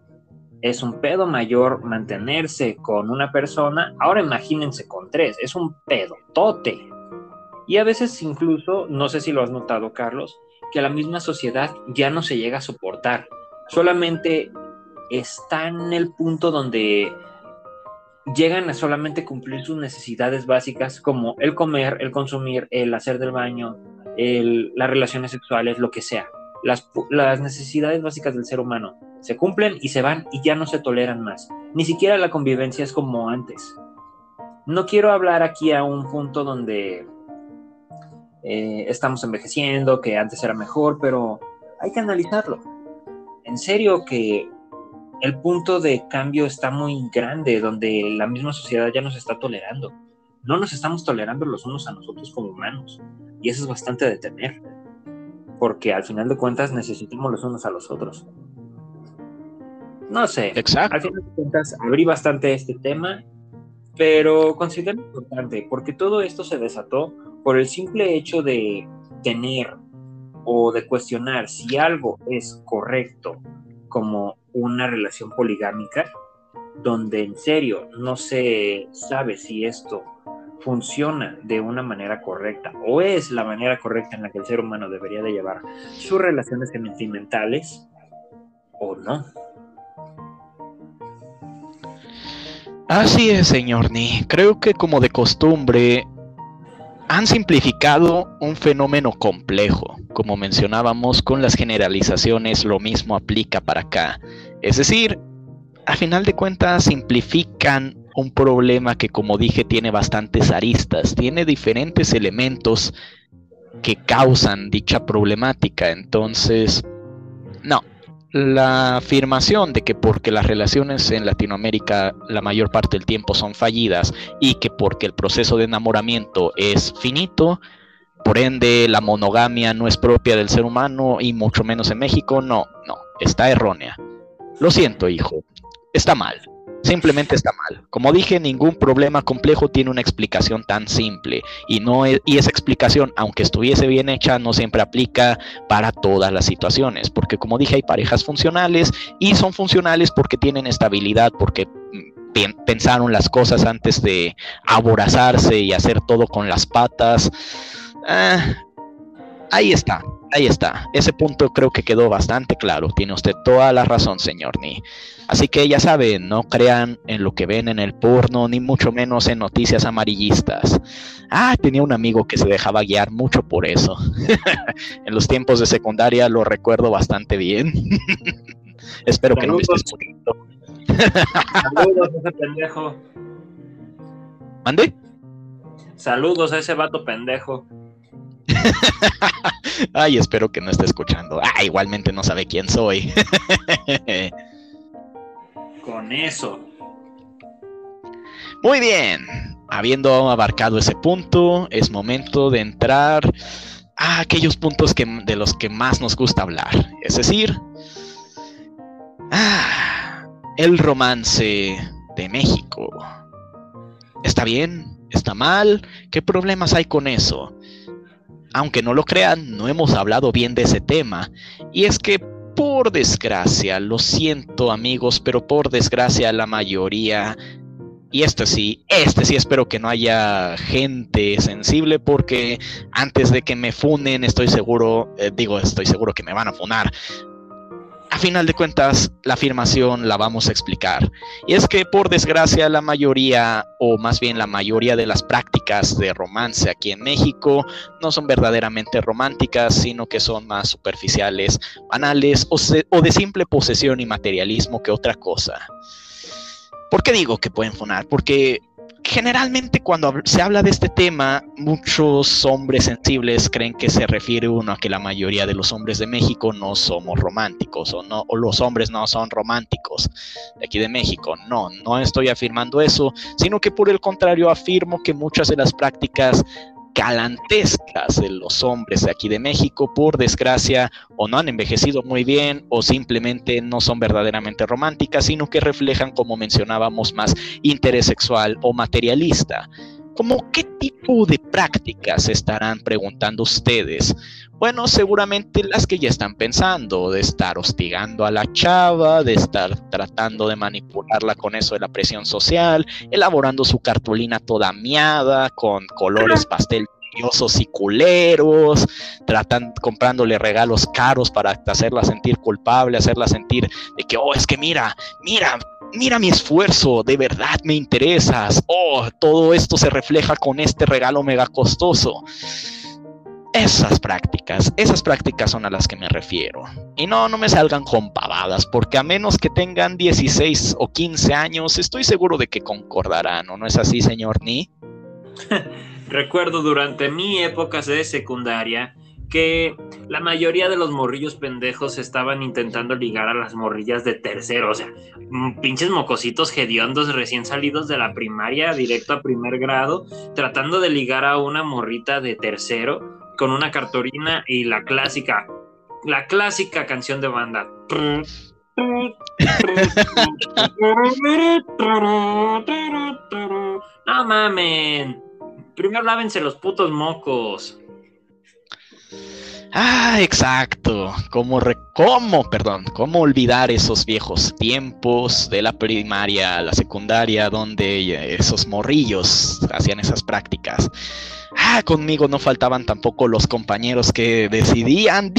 es un pedo mayor mantenerse con una persona, ahora imagínense con tres, es un pedo tote. Y a veces incluso, no sé si lo has notado Carlos, que la misma sociedad ya no se llega a soportar, solamente está en el punto donde llegan a solamente cumplir sus necesidades básicas como el comer, el consumir, el hacer del baño, las relaciones sexuales, lo que sea. Las, necesidades básicas del ser humano se cumplen y se van y ya no se toleran más. Ni siquiera la convivencia es como antes. No quiero hablar aquí a un punto donde eh, estamos envejeciendo, que antes era mejor, pero hay que analizarlo. En serio que el punto de cambio está muy grande, donde la misma sociedad ya nos está tolerando. No nos estamos tolerando los unos a nosotros como humanos. Y eso es bastante de temer, porque al final de cuentas necesitamos los unos a los otros. No sé. Exacto. Al final de cuentas, abrí bastante este tema, pero considero importante porque todo esto se desató por el simple hecho de tener o de cuestionar si algo es correcto como una relación poligámica, donde en serio no se sabe si esto funciona de una manera correcta o es la manera correcta en la que el ser humano debería de llevar sus relaciones sentimentales o no. Así es, señor Ni. Creo que como de costumbre han simplificado un fenómeno complejo. Como mencionábamos con las generalizaciones, lo mismo aplica para acá. Es decir, a final de cuentas simplifican un problema que como dije tiene bastantes aristas, tiene diferentes elementos que causan dicha problemática. Entonces, no, la afirmación de que porque las relaciones en Latinoamérica la mayor parte del tiempo son fallidas y que porque el proceso de enamoramiento es finito, por ende la monogamia no es propia del ser humano y mucho menos en México, no, no, está errónea. Lo siento, hijo, está mal. Simplemente está mal. Como dije, ningún problema complejo tiene una explicación tan simple. Y, no e, y esa explicación, aunque estuviese bien hecha, no siempre aplica para todas las situaciones. Porque como dije, hay parejas funcionales y son funcionales porque tienen estabilidad, porque mm, pensaron las cosas antes de aborazarse y hacer todo con las patas. Ah, ahí está. Ahí está, ese punto creo que quedó bastante claro. Tiene usted toda la razón, señor Ni. Así que ya saben, no crean en lo que ven en el porno, ni mucho menos en noticias amarillistas. Ah, tenía un amigo que se dejaba guiar mucho por eso. en los tiempos de secundaria lo recuerdo bastante bien. Espero que no me estés Saludos a ese pendejo. ¿Mande? Saludos a ese vato pendejo. Ay, espero que no esté escuchando. Ah, igualmente no sabe quién soy. Con eso. Muy bien. Habiendo abarcado ese punto, es momento de entrar a aquellos puntos que, de los que más nos gusta hablar. Es decir, ah, el romance de México. ¿Está bien? ¿Está mal? ¿Qué problemas hay con eso? Aunque no lo crean, no hemos hablado bien de ese tema. Y es que, por desgracia, lo siento amigos, pero por desgracia la mayoría, y este sí, este sí espero que no haya gente sensible porque antes de que me funen estoy seguro, eh, digo, estoy seguro que me van a funar final de cuentas, la afirmación la vamos a explicar. Y es que, por desgracia, la mayoría, o más bien la mayoría de las prácticas de romance aquí en México, no son verdaderamente románticas, sino que son más superficiales, banales o, o de simple posesión y materialismo que otra cosa. ¿Por qué digo que pueden fonar? Porque generalmente cuando se habla de este tema, muchos hombres sensibles creen que se refiere uno a que la mayoría de los hombres de México no somos románticos o no o los hombres no son románticos de aquí de México. No, no estoy afirmando eso, sino que por el contrario afirmo que muchas de las prácticas galantescas de los hombres de aquí de México, por desgracia, o no han envejecido muy bien, o simplemente no son verdaderamente románticas, sino que reflejan, como mencionábamos, más interés sexual o materialista. ¿Cómo qué tipo de prácticas estarán preguntando ustedes? Bueno, seguramente las que ya están pensando, de estar hostigando a la chava, de estar tratando de manipularla con eso de la presión social, elaborando su cartulina toda miada, con colores pastel y culeros, tratan comprándole regalos caros para hacerla sentir culpable, hacerla sentir de que, oh, es que mira, mira, mira mi esfuerzo, de verdad me interesas, oh, todo esto se refleja con este regalo mega costoso. Esas prácticas, esas prácticas son a las que me refiero. Y no, no me salgan con pavadas, porque a menos que tengan 16 o 15 años, estoy seguro de que concordarán, ¿o no es así, señor Ni? Recuerdo durante mi época de secundaria que la mayoría de los morrillos pendejos estaban intentando ligar a las morrillas de tercero, o sea, mm, pinches mocositos hediondos recién salidos de la primaria directo a primer grado, tratando de ligar a una morrita de tercero con una cartolina y la clásica, la clásica canción de banda. No mamen. Primero lávense los putos mocos. Ah, exacto. ¿Cómo, ¿Cómo, perdón, cómo olvidar esos viejos tiempos de la primaria, la secundaria, donde esos morrillos hacían esas prácticas? Ah, conmigo no faltaban tampoco los compañeros que decidían,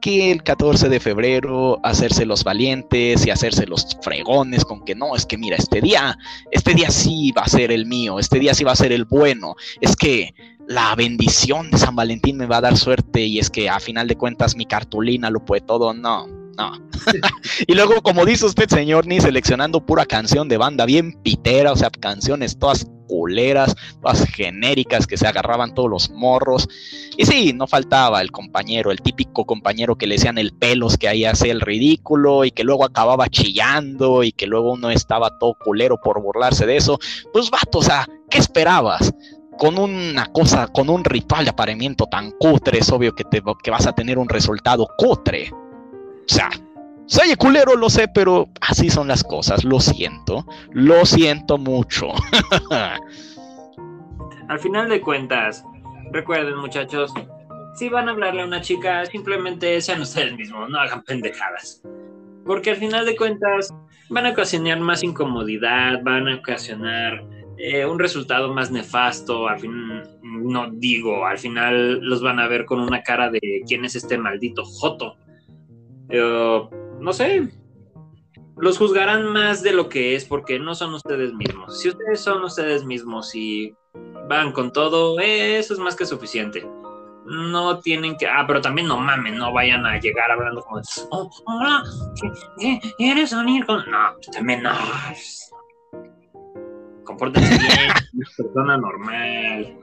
que el 14 de febrero hacerse los valientes y hacerse los fregones con que no, es que mira, este día, este día sí va a ser el mío, este día sí va a ser el bueno, es que la bendición de San Valentín me va a dar suerte y es que a final de cuentas mi cartulina lo puede todo, no, no. y luego, como dice usted, señor, ni seleccionando pura canción de banda bien pitera, o sea, canciones todas culeras, todas genéricas que se agarraban todos los morros. Y sí, no faltaba el compañero, el típico compañero que le decían el pelos que ahí hace el ridículo y que luego acababa chillando y que luego uno estaba todo culero por burlarse de eso. Pues vato, o sea, ¿qué esperabas? con una cosa, con un ritual de apareamiento tan cutre, es obvio que, te, que vas a tener un resultado cutre. O sea, Soy culero, lo sé, pero así son las cosas. Lo siento. Lo siento mucho. Al final de cuentas, recuerden, muchachos, si van a hablarle a una chica, simplemente sean ustedes mismos, no hagan pendejadas. Porque al final de cuentas van a ocasionar más incomodidad, van a ocasionar eh, un resultado más nefasto. Al fin, no digo, al final los van a ver con una cara de quién es este maldito Joto. No sé, los juzgarán más de lo que es porque no son ustedes mismos. Si ustedes son ustedes mismos y van con todo, eso es más que suficiente no tienen que. Ah, pero también no mamen, no vayan a llegar hablando como. Oh, hola, ¿quieres unir con.? No, pues también no. Compórtense bien, persona normal.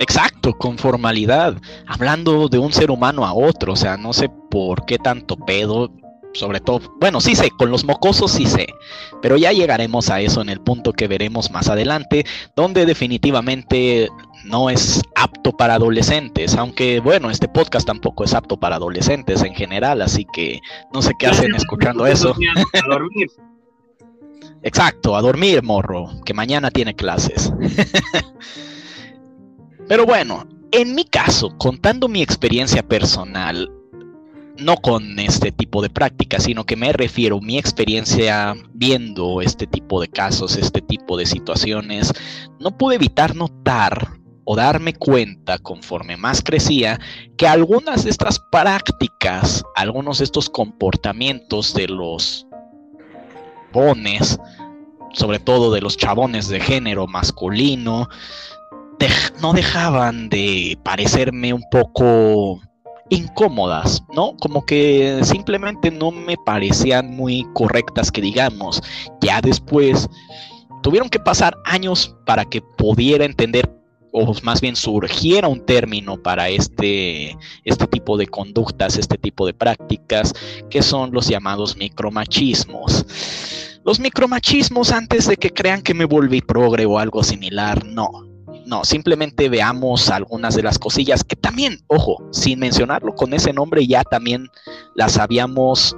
Exacto, con formalidad, hablando de un ser humano a otro, o sea, no sé por qué tanto pedo, sobre todo, bueno, sí sé, con los mocosos sí sé, pero ya llegaremos a eso en el punto que veremos más adelante, donde definitivamente no es apto para adolescentes, aunque bueno, este podcast tampoco es apto para adolescentes en general, así que no sé qué hacen escuchando eso. A dormir. Exacto, a dormir, morro, que mañana tiene clases. Pero bueno, en mi caso, contando mi experiencia personal, no con este tipo de prácticas, sino que me refiero mi experiencia viendo este tipo de casos, este tipo de situaciones, no pude evitar notar o darme cuenta conforme más crecía que algunas de estas prácticas, algunos de estos comportamientos de los bones, sobre todo de los chabones de género masculino, no dejaban de parecerme un poco incómodas, ¿no? Como que simplemente no me parecían muy correctas que digamos. Ya después tuvieron que pasar años para que pudiera entender o más bien surgiera un término para este, este tipo de conductas, este tipo de prácticas, que son los llamados micromachismos. Los micromachismos, antes de que crean que me volví progre o algo similar, no. No, simplemente veamos algunas de las cosillas que también, ojo, sin mencionarlo con ese nombre, ya también las habíamos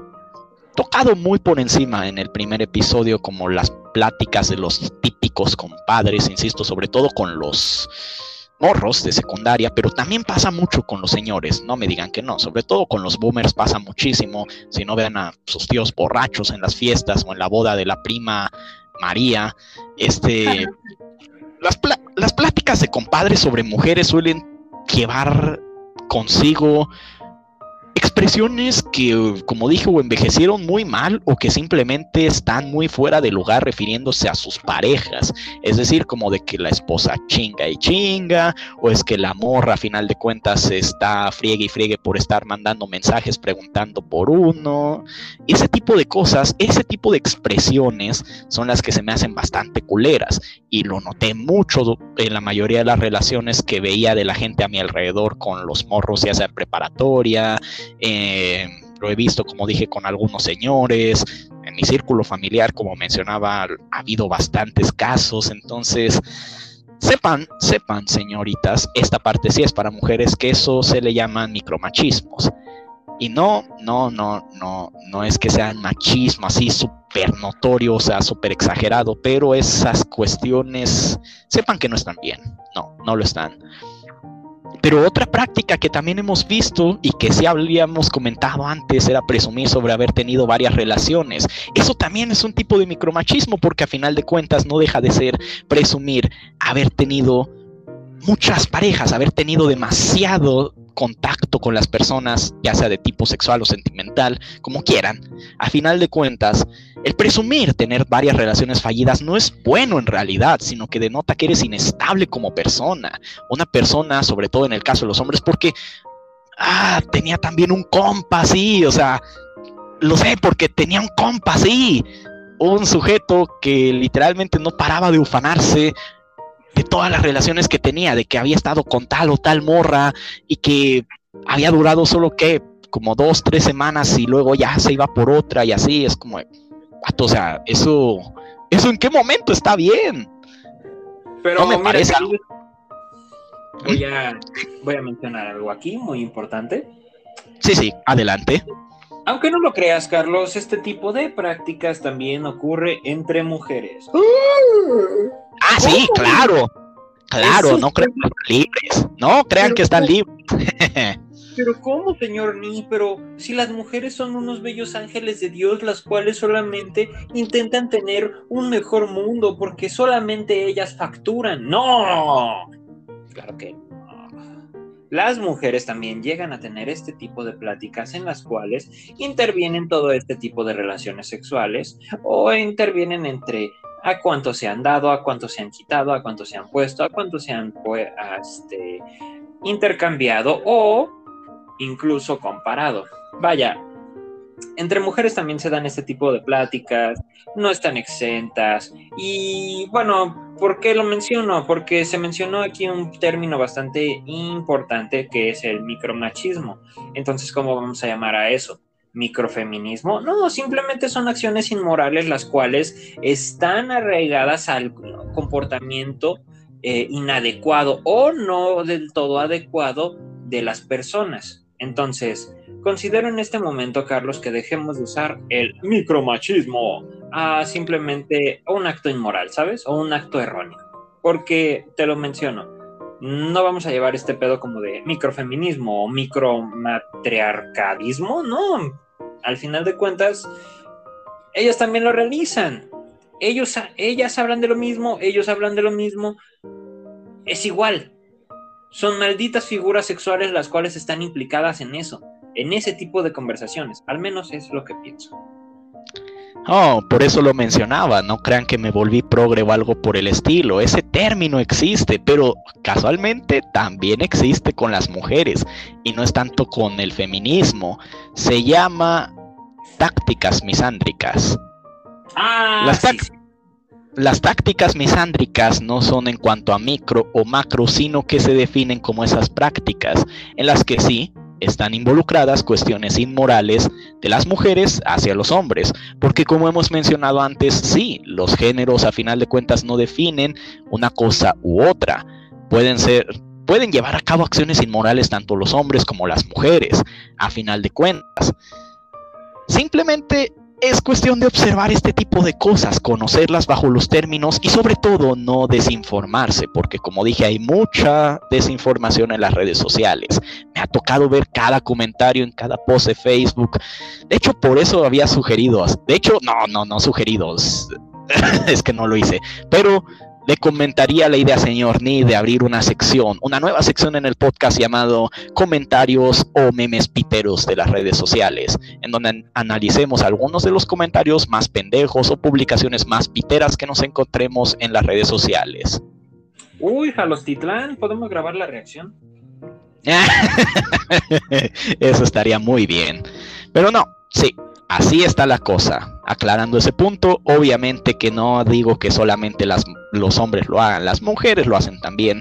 tocado muy por encima en el primer episodio, como las pláticas de los típicos compadres, insisto, sobre todo con los morros de secundaria, pero también pasa mucho con los señores, no me digan que no, sobre todo con los boomers pasa muchísimo, si no vean a sus tíos borrachos en las fiestas o en la boda de la prima María, este las, las pláticas de compadres sobre mujeres suelen llevar consigo expresiones que, como dije, o envejecieron muy mal o que simplemente están muy fuera de lugar refiriéndose a sus parejas. Es decir, como de que la esposa chinga y chinga, o es que la morra a final de cuentas está friegue y friegue por estar mandando mensajes preguntando por uno. Ese tipo de cosas, ese tipo de expresiones son las que se me hacen bastante culeras. Y lo noté mucho en la mayoría de las relaciones que veía de la gente a mi alrededor con los morros, ya sea preparatoria, eh, lo he visto, como dije, con algunos señores. En mi círculo familiar, como mencionaba, ha habido bastantes casos. Entonces, sepan, sepan, señoritas, esta parte sí es para mujeres, que eso se le llaman micromachismos. Y no, no, no, no, no es que sean machismo así súper notorio, o sea, súper exagerado, pero esas cuestiones, sepan que no están bien. No, no lo están. Pero otra práctica que también hemos visto y que sí habíamos comentado antes era presumir sobre haber tenido varias relaciones. Eso también es un tipo de micromachismo porque a final de cuentas no deja de ser presumir haber tenido muchas parejas, haber tenido demasiado contacto con las personas, ya sea de tipo sexual o sentimental, como quieran, a final de cuentas, el presumir tener varias relaciones fallidas no es bueno en realidad, sino que denota que eres inestable como persona. Una persona, sobre todo en el caso de los hombres, porque, ah, tenía también un compa así, o sea, lo sé, porque tenía un compa así, un sujeto que literalmente no paraba de ufanarse de todas las relaciones que tenía, de que había estado con tal o tal morra y que había durado solo que como dos, tres semanas y luego ya se iba por otra y así, es como, o sea, eso, eso en qué momento está bien. Pero me parece Voy a, voy a mencionar algo aquí muy importante. Sí, sí, adelante. Aunque no lo creas, Carlos, este tipo de prácticas también ocurre entre mujeres. Ah, sí, claro. Claro, no crean que están libres. No crean que están libres. Pero ¿cómo, señor Ni? Pero si las mujeres son unos bellos ángeles de Dios, las cuales solamente intentan tener un mejor mundo porque solamente ellas facturan. No. Claro que no. Las mujeres también llegan a tener este tipo de pláticas en las cuales intervienen todo este tipo de relaciones sexuales o intervienen entre a cuánto se han dado, a cuánto se han quitado, a cuánto se han puesto, a cuánto se han pues, este, intercambiado o incluso comparado. Vaya, entre mujeres también se dan este tipo de pláticas, no están exentas. Y bueno, ¿por qué lo menciono? Porque se mencionó aquí un término bastante importante que es el micromachismo. Entonces, ¿cómo vamos a llamar a eso? ¿Microfeminismo? No, simplemente son acciones inmorales las cuales están arraigadas al comportamiento eh, inadecuado o no del todo adecuado de las personas. Entonces, considero en este momento, Carlos, que dejemos de usar el micromachismo a simplemente un acto inmoral, ¿sabes? O un acto erróneo. Porque, te lo menciono, no vamos a llevar este pedo como de microfeminismo o micromatriarcadismo, no. Al final de cuentas, ellas también lo realizan. Ellos, ellas hablan de lo mismo, ellos hablan de lo mismo. Es igual, son malditas figuras sexuales las cuales están implicadas en eso, en ese tipo de conversaciones. Al menos es lo que pienso. Oh, por eso lo mencionaba, no crean que me volví progre o algo por el estilo. Ese término existe, pero casualmente también existe con las mujeres y no es tanto con el feminismo. Se llama tácticas misándricas. Ah, las, las tácticas misándricas no son en cuanto a micro o macro, sino que se definen como esas prácticas en las que sí están involucradas cuestiones inmorales de las mujeres hacia los hombres, porque como hemos mencionado antes, sí, los géneros a final de cuentas no definen una cosa u otra. Pueden ser pueden llevar a cabo acciones inmorales tanto los hombres como las mujeres, a final de cuentas. Simplemente es cuestión de observar este tipo de cosas, conocerlas bajo los términos y sobre todo no desinformarse, porque como dije hay mucha desinformación en las redes sociales. Me ha tocado ver cada comentario en cada post de Facebook. De hecho, por eso había sugerido, de hecho, no, no, no sugeridos, es que no lo hice, pero le comentaría la idea, señor Ni, de abrir una sección, una nueva sección en el podcast llamado Comentarios o Memes Piteros de las redes sociales, en donde analicemos algunos de los comentarios más pendejos o publicaciones más piteras que nos encontremos en las redes sociales. Uy, Jalostitlán, ¿podemos grabar la reacción? Eso estaría muy bien. Pero no, sí, así está la cosa. Aclarando ese punto, obviamente que no digo que solamente los hombres lo hagan, las mujeres lo hacen también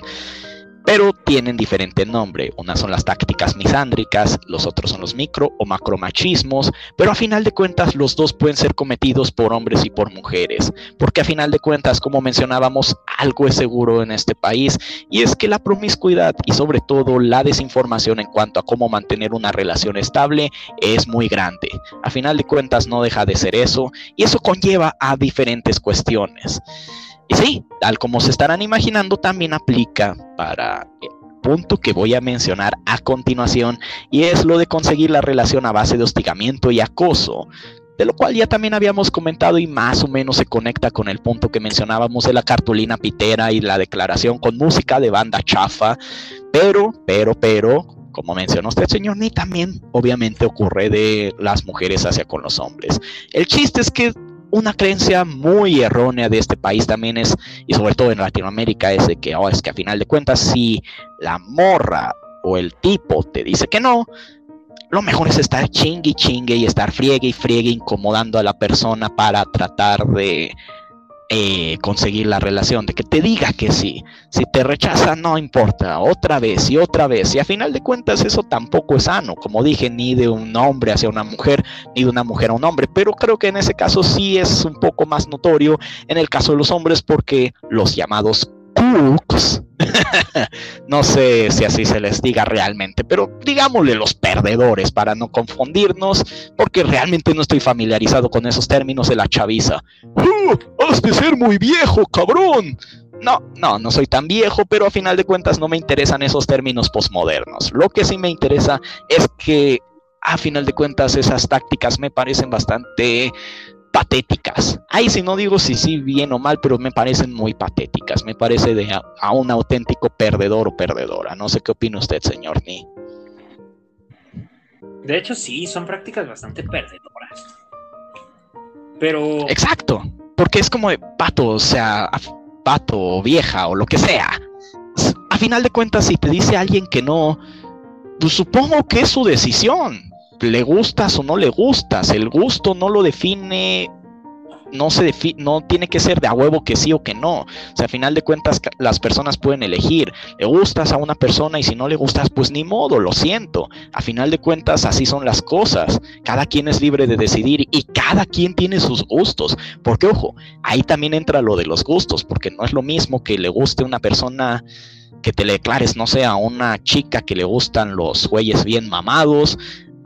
pero tienen diferente nombre. Unas son las tácticas misándricas, los otros son los micro o macromachismos, pero a final de cuentas los dos pueden ser cometidos por hombres y por mujeres, porque a final de cuentas, como mencionábamos, algo es seguro en este país y es que la promiscuidad y sobre todo la desinformación en cuanto a cómo mantener una relación estable es muy grande. A final de cuentas no deja de ser eso y eso conlleva a diferentes cuestiones. Y sí, tal como se estarán imaginando, también aplica para el punto que voy a mencionar a continuación, y es lo de conseguir la relación a base de hostigamiento y acoso, de lo cual ya también habíamos comentado y más o menos se conecta con el punto que mencionábamos de la cartulina pitera y la declaración con música de banda chafa, pero, pero, pero, como mencionó usted, señor, ni también obviamente ocurre de las mujeres hacia con los hombres. El chiste es que una creencia muy errónea de este país también es, y sobre todo en Latinoamérica, es de que, oh, es que a final de cuentas, si la morra o el tipo te dice que no, lo mejor es estar chingue y chingue y estar friegue y friegue incomodando a la persona para tratar de eh, conseguir la relación, de que te diga que sí. Si te rechaza, no importa, otra vez y otra vez. Y a final de cuentas eso tampoco es sano, como dije, ni de un hombre hacia una mujer, ni de una mujer a un hombre. Pero creo que en ese caso sí es un poco más notorio en el caso de los hombres porque los llamados no sé si así se les diga realmente, pero digámosle los perdedores para no confundirnos, porque realmente no estoy familiarizado con esos términos de la chaviza. ¡Oh, ¡Has de ser muy viejo, cabrón! No, no, no soy tan viejo, pero a final de cuentas no me interesan esos términos posmodernos. Lo que sí me interesa es que a final de cuentas esas tácticas me parecen bastante patéticas. Ahí si no digo si sí bien o mal, pero me parecen muy patéticas. Me parece de a, un auténtico perdedor o perdedora. No sé qué opina usted, señor Ni. De hecho, sí, son prácticas bastante perdedoras. Pero. Exacto. Porque es como de pato, o sea, pato o vieja o lo que sea. A final de cuentas, si te dice alguien que no, pues supongo que es su decisión le gustas o no le gustas. El gusto no lo define, no se no tiene que ser de a huevo que sí o que no. O sea, a final de cuentas las personas pueden elegir. Le gustas a una persona y si no le gustas, pues ni modo, lo siento. A final de cuentas así son las cosas. Cada quien es libre de decidir y cada quien tiene sus gustos. Porque ojo, ahí también entra lo de los gustos, porque no es lo mismo que le guste una persona que te le declares, no sé, a una chica que le gustan los güeyes bien mamados,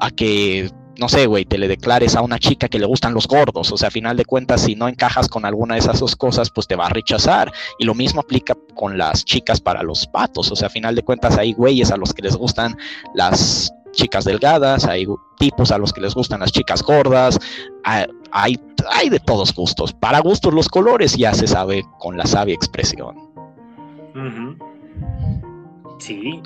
a que, no sé, güey, te le declares a una chica que le gustan los gordos. O sea, a final de cuentas, si no encajas con alguna de esas dos cosas, pues te va a rechazar. Y lo mismo aplica con las chicas para los patos. O sea, a final de cuentas, hay güeyes a los que les gustan las chicas delgadas, hay tipos a los que les gustan las chicas gordas, hay, hay, de todos gustos. Para gustos los colores ya se sabe con la sabia expresión. Sí,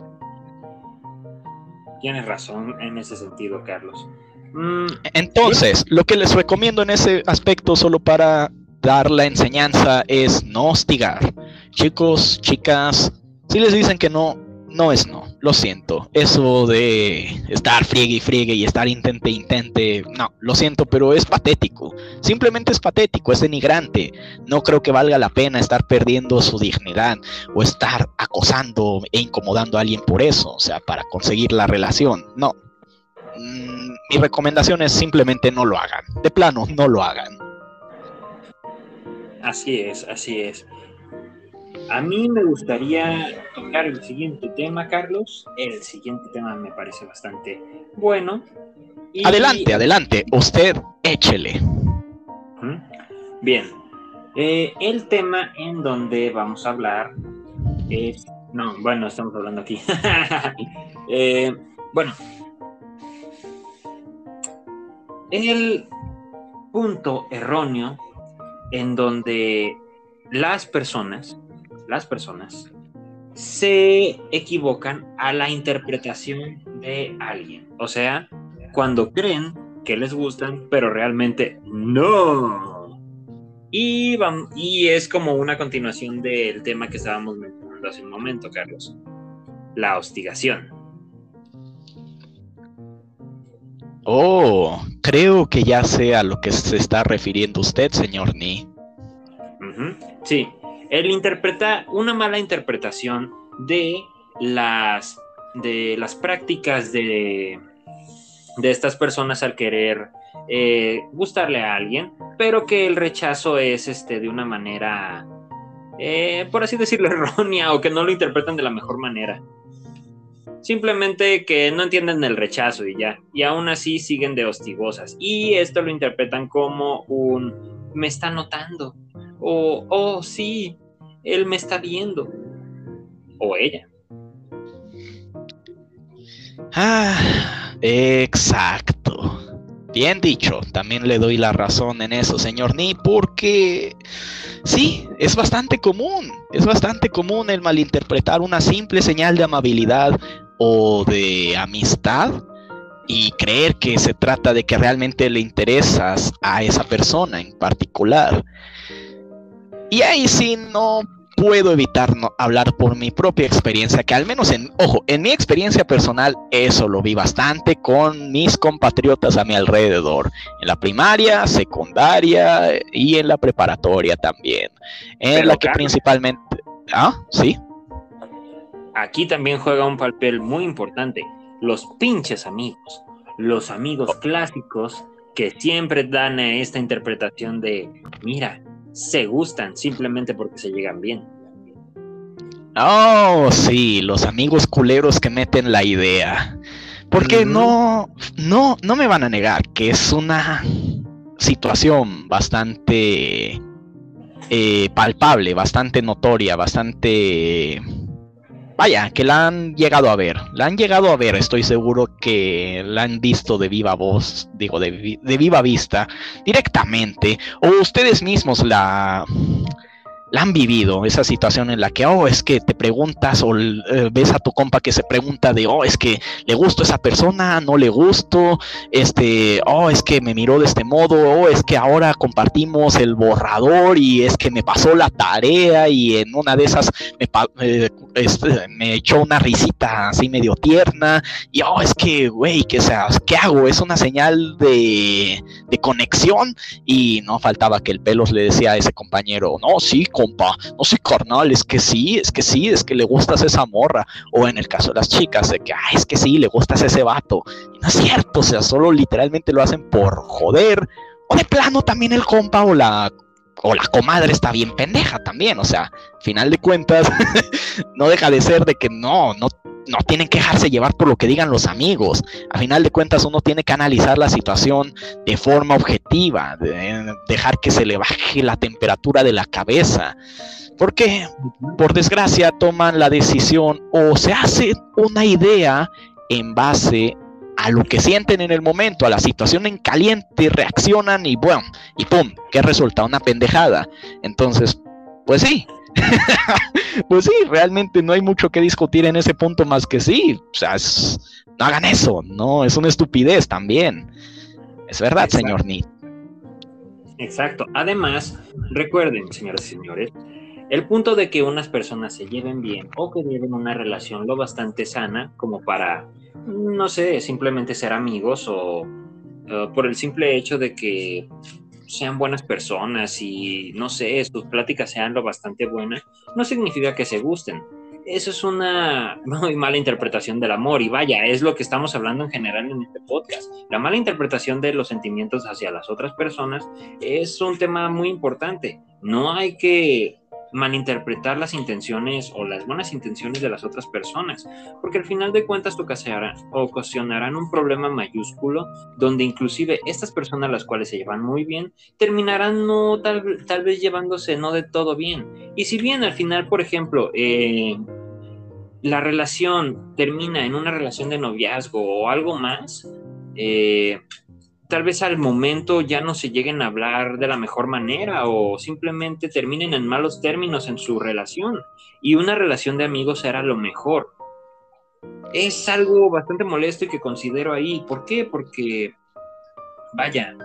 Tienes razón en ese sentido, Carlos. Mm, Entonces, lo que les recomiendo en ese aspecto, solo para dar la enseñanza, es no hostigar. Chicos, chicas, si les dicen que no, no es no, lo siento. Eso de estar friegue y friegue y estar intente, intente, no, lo siento, pero es patético. Simplemente es patético, es denigrante. No creo que valga la pena estar perdiendo su dignidad o estar acosando e incomodando a alguien por eso, o sea, para conseguir la relación. No. Mm, mi recomendación es simplemente no lo hagan. De plano, no lo hagan. Así es, así es. A mí me gustaría tocar el siguiente tema, Carlos. El siguiente tema me parece bastante bueno. Adelante, adelante. Usted échele. Bien. Eh, el tema en donde vamos a hablar es... No, bueno, estamos hablando aquí. Eh, bueno. El punto erróneo en donde las personas las personas se equivocan a la interpretación de alguien. O sea, cuando creen que les gustan, pero realmente no. Y, y es como una continuación del tema que estábamos mencionando hace un momento, Carlos. La hostigación. Oh, creo que ya sé a lo que se está refiriendo usted, señor Ni. Sí, él interpreta una mala interpretación de las, de las prácticas de, de estas personas al querer eh, gustarle a alguien, pero que el rechazo es este, de una manera, eh, por así decirlo, errónea o que no lo interpretan de la mejor manera. Simplemente que no entienden el rechazo y ya, y aún así siguen de hostigosas. Y esto lo interpretan como un me está notando, o, oh, sí, él me está viendo. O ella. Ah, exacto. Bien dicho, también le doy la razón en eso, señor Ni, porque sí, es bastante común, es bastante común el malinterpretar una simple señal de amabilidad o de amistad y creer que se trata de que realmente le interesas a esa persona en particular. Y ahí sí no puedo evitar no hablar por mi propia experiencia, que al menos en, ojo, en mi experiencia personal, eso lo vi bastante con mis compatriotas a mi alrededor, en la primaria, secundaria y en la preparatoria también, en la que principalmente... Ah, sí. Aquí también juega un papel muy importante, los pinches amigos, los amigos clásicos que siempre dan esta interpretación de, mira, se gustan simplemente porque se llegan bien. Oh, sí, los amigos culeros que meten la idea. Porque no, no, no me van a negar que es una situación bastante eh, palpable, bastante notoria, bastante... Vaya, que la han llegado a ver, la han llegado a ver, estoy seguro que la han visto de viva voz, digo, de, de viva vista, directamente, o ustedes mismos la, la han vivido, esa situación en la que, oh, es que te preguntas o eh, ves a tu compa que se pregunta de, oh, es que le gusto a esa persona, no le gusto, este, oh, es que me miró de este modo, oh, es que ahora compartimos el borrador y es que me pasó la tarea y en una de esas me, eh, me echó una risita así medio tierna y, oh, es que, güey, ¿qué, sea, ¿qué hago? Es una señal de, de conexión y no faltaba que el pelos le decía a ese compañero, no, sí, compa, no soy carnal, es que sí, es que sí, es que le gustas esa morra. O en el caso de las chicas, de que, ay, es que sí, le gustas ese vato. Y no es cierto, o sea, solo literalmente lo hacen por joder. O de plano también el compa o la o la comadre está bien pendeja también, o sea, final de cuentas, no deja de ser de que no, no, no tienen que dejarse llevar por lo que digan los amigos. A final de cuentas, uno tiene que analizar la situación de forma objetiva, dejar que se le baje la temperatura de la cabeza. Porque, por desgracia, toman la decisión o se hace una idea en base a lo que sienten en el momento, a la situación en caliente, reaccionan y bueno, y pum, ¿qué resulta? Una pendejada. Entonces, pues sí. pues sí, realmente no hay mucho que discutir en ese punto más que sí. O sea, no hagan eso, no, es una estupidez también. Es verdad, señor Ni. Exacto. Además, recuerden, señoras y señores, el punto de que unas personas se lleven bien o que lleven una relación lo bastante sana como para, no sé, simplemente ser amigos o por el simple hecho de que sean buenas personas y, no sé, sus pláticas sean lo bastante buenas, no significa que se gusten. Eso es una muy mala interpretación del amor y vaya, es lo que estamos hablando en general en este podcast. La mala interpretación de los sentimientos hacia las otras personas es un tema muy importante. No hay que malinterpretar las intenciones o las buenas intenciones de las otras personas, porque al final de cuentas ocasionarán un problema mayúsculo donde inclusive estas personas las cuales se llevan muy bien terminarán no tal, tal vez llevándose no de todo bien. Y si bien al final, por ejemplo, eh, la relación termina en una relación de noviazgo o algo más, eh, tal vez al momento ya no se lleguen a hablar de la mejor manera o simplemente terminen en malos términos en su relación y una relación de amigos será lo mejor. Es algo bastante molesto y que considero ahí. ¿Por qué? Porque, vaya,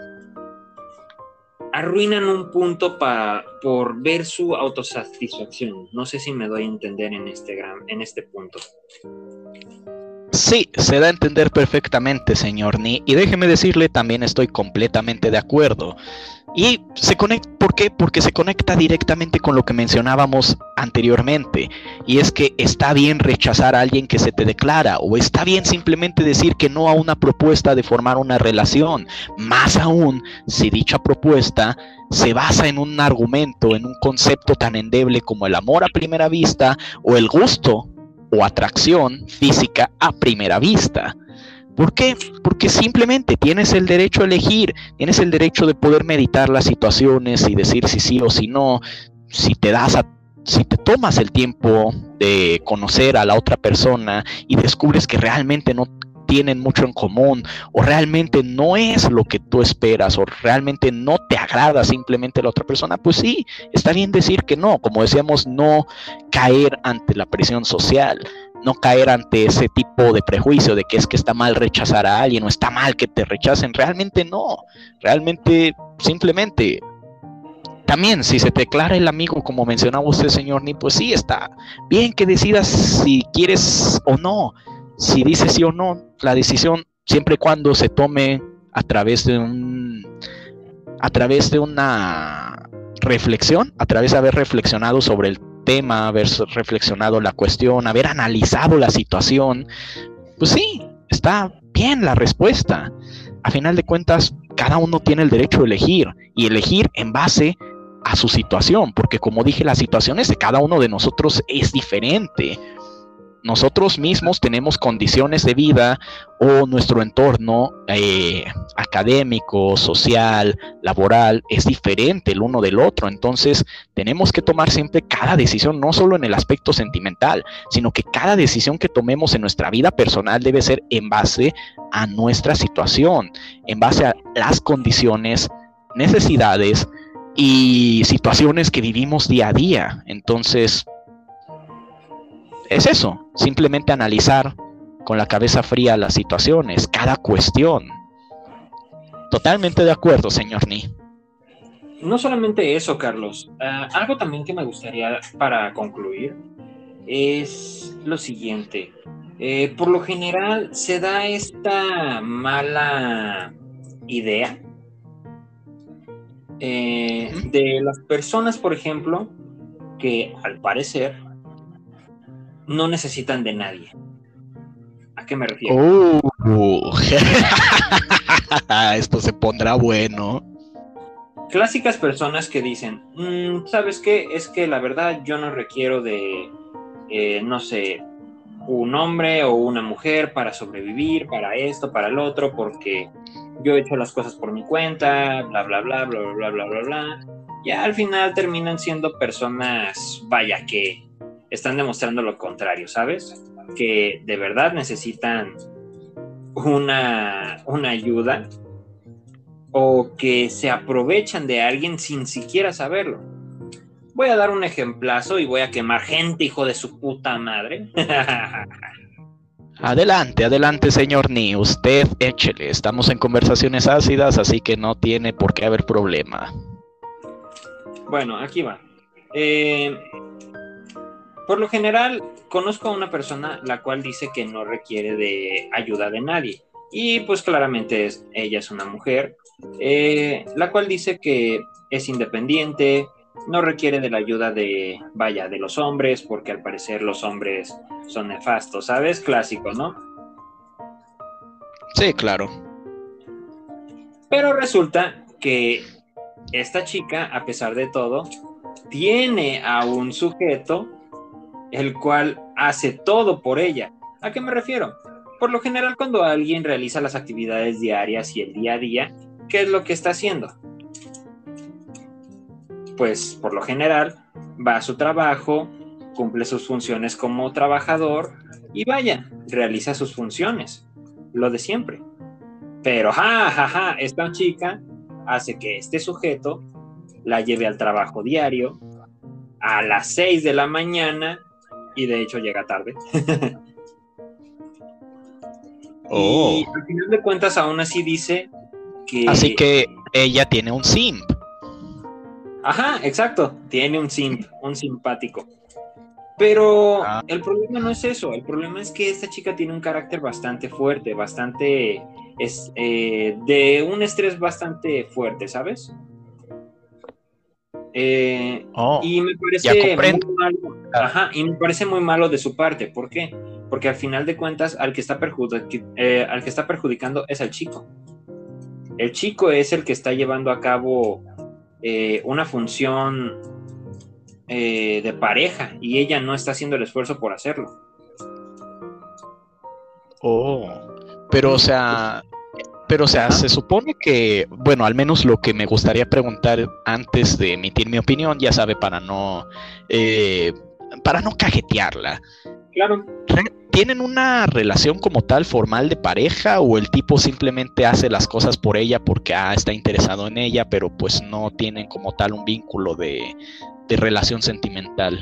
arruinan un punto para por ver su autosatisfacción. No sé si me doy a entender en este, gran, en este punto. Sí, se da a entender perfectamente, señor Ni, y déjeme decirle, también estoy completamente de acuerdo. Y se conecta, ¿por qué? Porque se conecta directamente con lo que mencionábamos anteriormente, y es que está bien rechazar a alguien que se te declara, o está bien simplemente decir que no a una propuesta de formar una relación, más aún si dicha propuesta se basa en un argumento, en un concepto tan endeble como el amor a primera vista o el gusto o atracción física a primera vista. ¿Por qué? Porque simplemente tienes el derecho a elegir, tienes el derecho de poder meditar las situaciones y decir si sí o si no, si te das a, si te tomas el tiempo de conocer a la otra persona y descubres que realmente no tienen mucho en común o realmente no es lo que tú esperas o realmente no te agrada simplemente la otra persona, pues sí, está bien decir que no, como decíamos, no caer ante la presión social, no caer ante ese tipo de prejuicio de que es que está mal rechazar a alguien o está mal que te rechacen, realmente no, realmente simplemente también si se te declara el amigo, como mencionaba usted, señor Ni, pues sí, está bien que decidas si quieres o no, si dice sí o no, la decisión siempre y cuando se tome a través de un a través de una reflexión, a través de haber reflexionado sobre el tema, haber reflexionado la cuestión, haber analizado la situación, pues sí, está bien la respuesta. A final de cuentas, cada uno tiene el derecho de elegir y elegir en base a su situación, porque como dije, las situaciones de cada uno de nosotros es diferente nosotros mismos tenemos condiciones de vida o nuestro entorno eh, académico, social, laboral es diferente el uno del otro. Entonces tenemos que tomar siempre cada decisión, no solo en el aspecto sentimental, sino que cada decisión que tomemos en nuestra vida personal debe ser en base a nuestra situación, en base a las condiciones, necesidades y situaciones que vivimos día a día. Entonces, es eso, simplemente analizar con la cabeza fría las situaciones, cada cuestión. Totalmente de acuerdo, señor Ni. No solamente eso, Carlos. Ah, algo también que me gustaría para concluir es lo siguiente. Eh, por lo general se da esta mala idea eh, de las personas, por ejemplo, que al parecer no necesitan de nadie. ¿A qué me refiero? Uh. Esto se pondrá bueno. Clásicas personas que dicen, mm, ¿sabes qué? Es que la verdad yo no requiero de, eh, no sé, un hombre o una mujer para sobrevivir, para esto, para el otro, porque yo he hecho las cosas por mi cuenta, bla, bla, bla, bla, bla, bla, bla, bla. Ya al final terminan siendo personas, vaya, que están demostrando lo contrario, ¿sabes? Que de verdad necesitan una, una ayuda o que se aprovechan de alguien sin siquiera saberlo. Voy a dar un ejemplazo y voy a quemar gente, hijo de su puta madre. Adelante, adelante, señor Ni. Usted échele. Estamos en conversaciones ácidas, así que no tiene por qué haber problema. Bueno, aquí va. Eh, por lo general, conozco a una persona la cual dice que no requiere de ayuda de nadie. Y pues claramente ella es una mujer, eh, la cual dice que es independiente, no requiere de la ayuda de, vaya, de los hombres, porque al parecer los hombres son nefastos, ¿sabes? Clásico, ¿no? Sí, claro. Pero resulta que esta chica, a pesar de todo, tiene a un sujeto el cual hace todo por ella. ¿A qué me refiero? Por lo general, cuando alguien realiza las actividades diarias y el día a día, ¿qué es lo que está haciendo? Pues por lo general va a su trabajo, cumple sus funciones como trabajador y vaya, realiza sus funciones, lo de siempre. Pero, ja, ja, ja, esta chica hace que este sujeto la lleve al trabajo diario a las 6 de la mañana y de hecho llega tarde. oh. Y al final de cuentas aún así dice que... Así que ella tiene un simp. Ajá, exacto, tiene un simp, un simpático. Pero Ah. el problema no es eso, el problema es que esta chica tiene un carácter bastante fuerte, bastante... Es, eh, de un estrés bastante fuerte, ¿sabes? Eh, Oh. y me parece muy malo. Ajá, y me parece muy malo de su parte. ¿Por qué? Porque al final de cuentas, al que está, perjudic- eh, al que está perjudicando es al chico. El chico es el que está llevando a cabo eh, una función de pareja y ella no está haciendo el esfuerzo por hacerlo. Oh, pero o sea, pero o sea, se supone que, bueno, al menos lo que me gustaría preguntar antes de emitir mi opinión, ya sabe, para no, eh, para no cajetearla. Claro, ¿Tienen una relación como tal formal de pareja o el tipo simplemente hace las cosas por ella porque ah, está interesado en ella, pero pues no tienen como tal un vínculo de, de relación sentimental?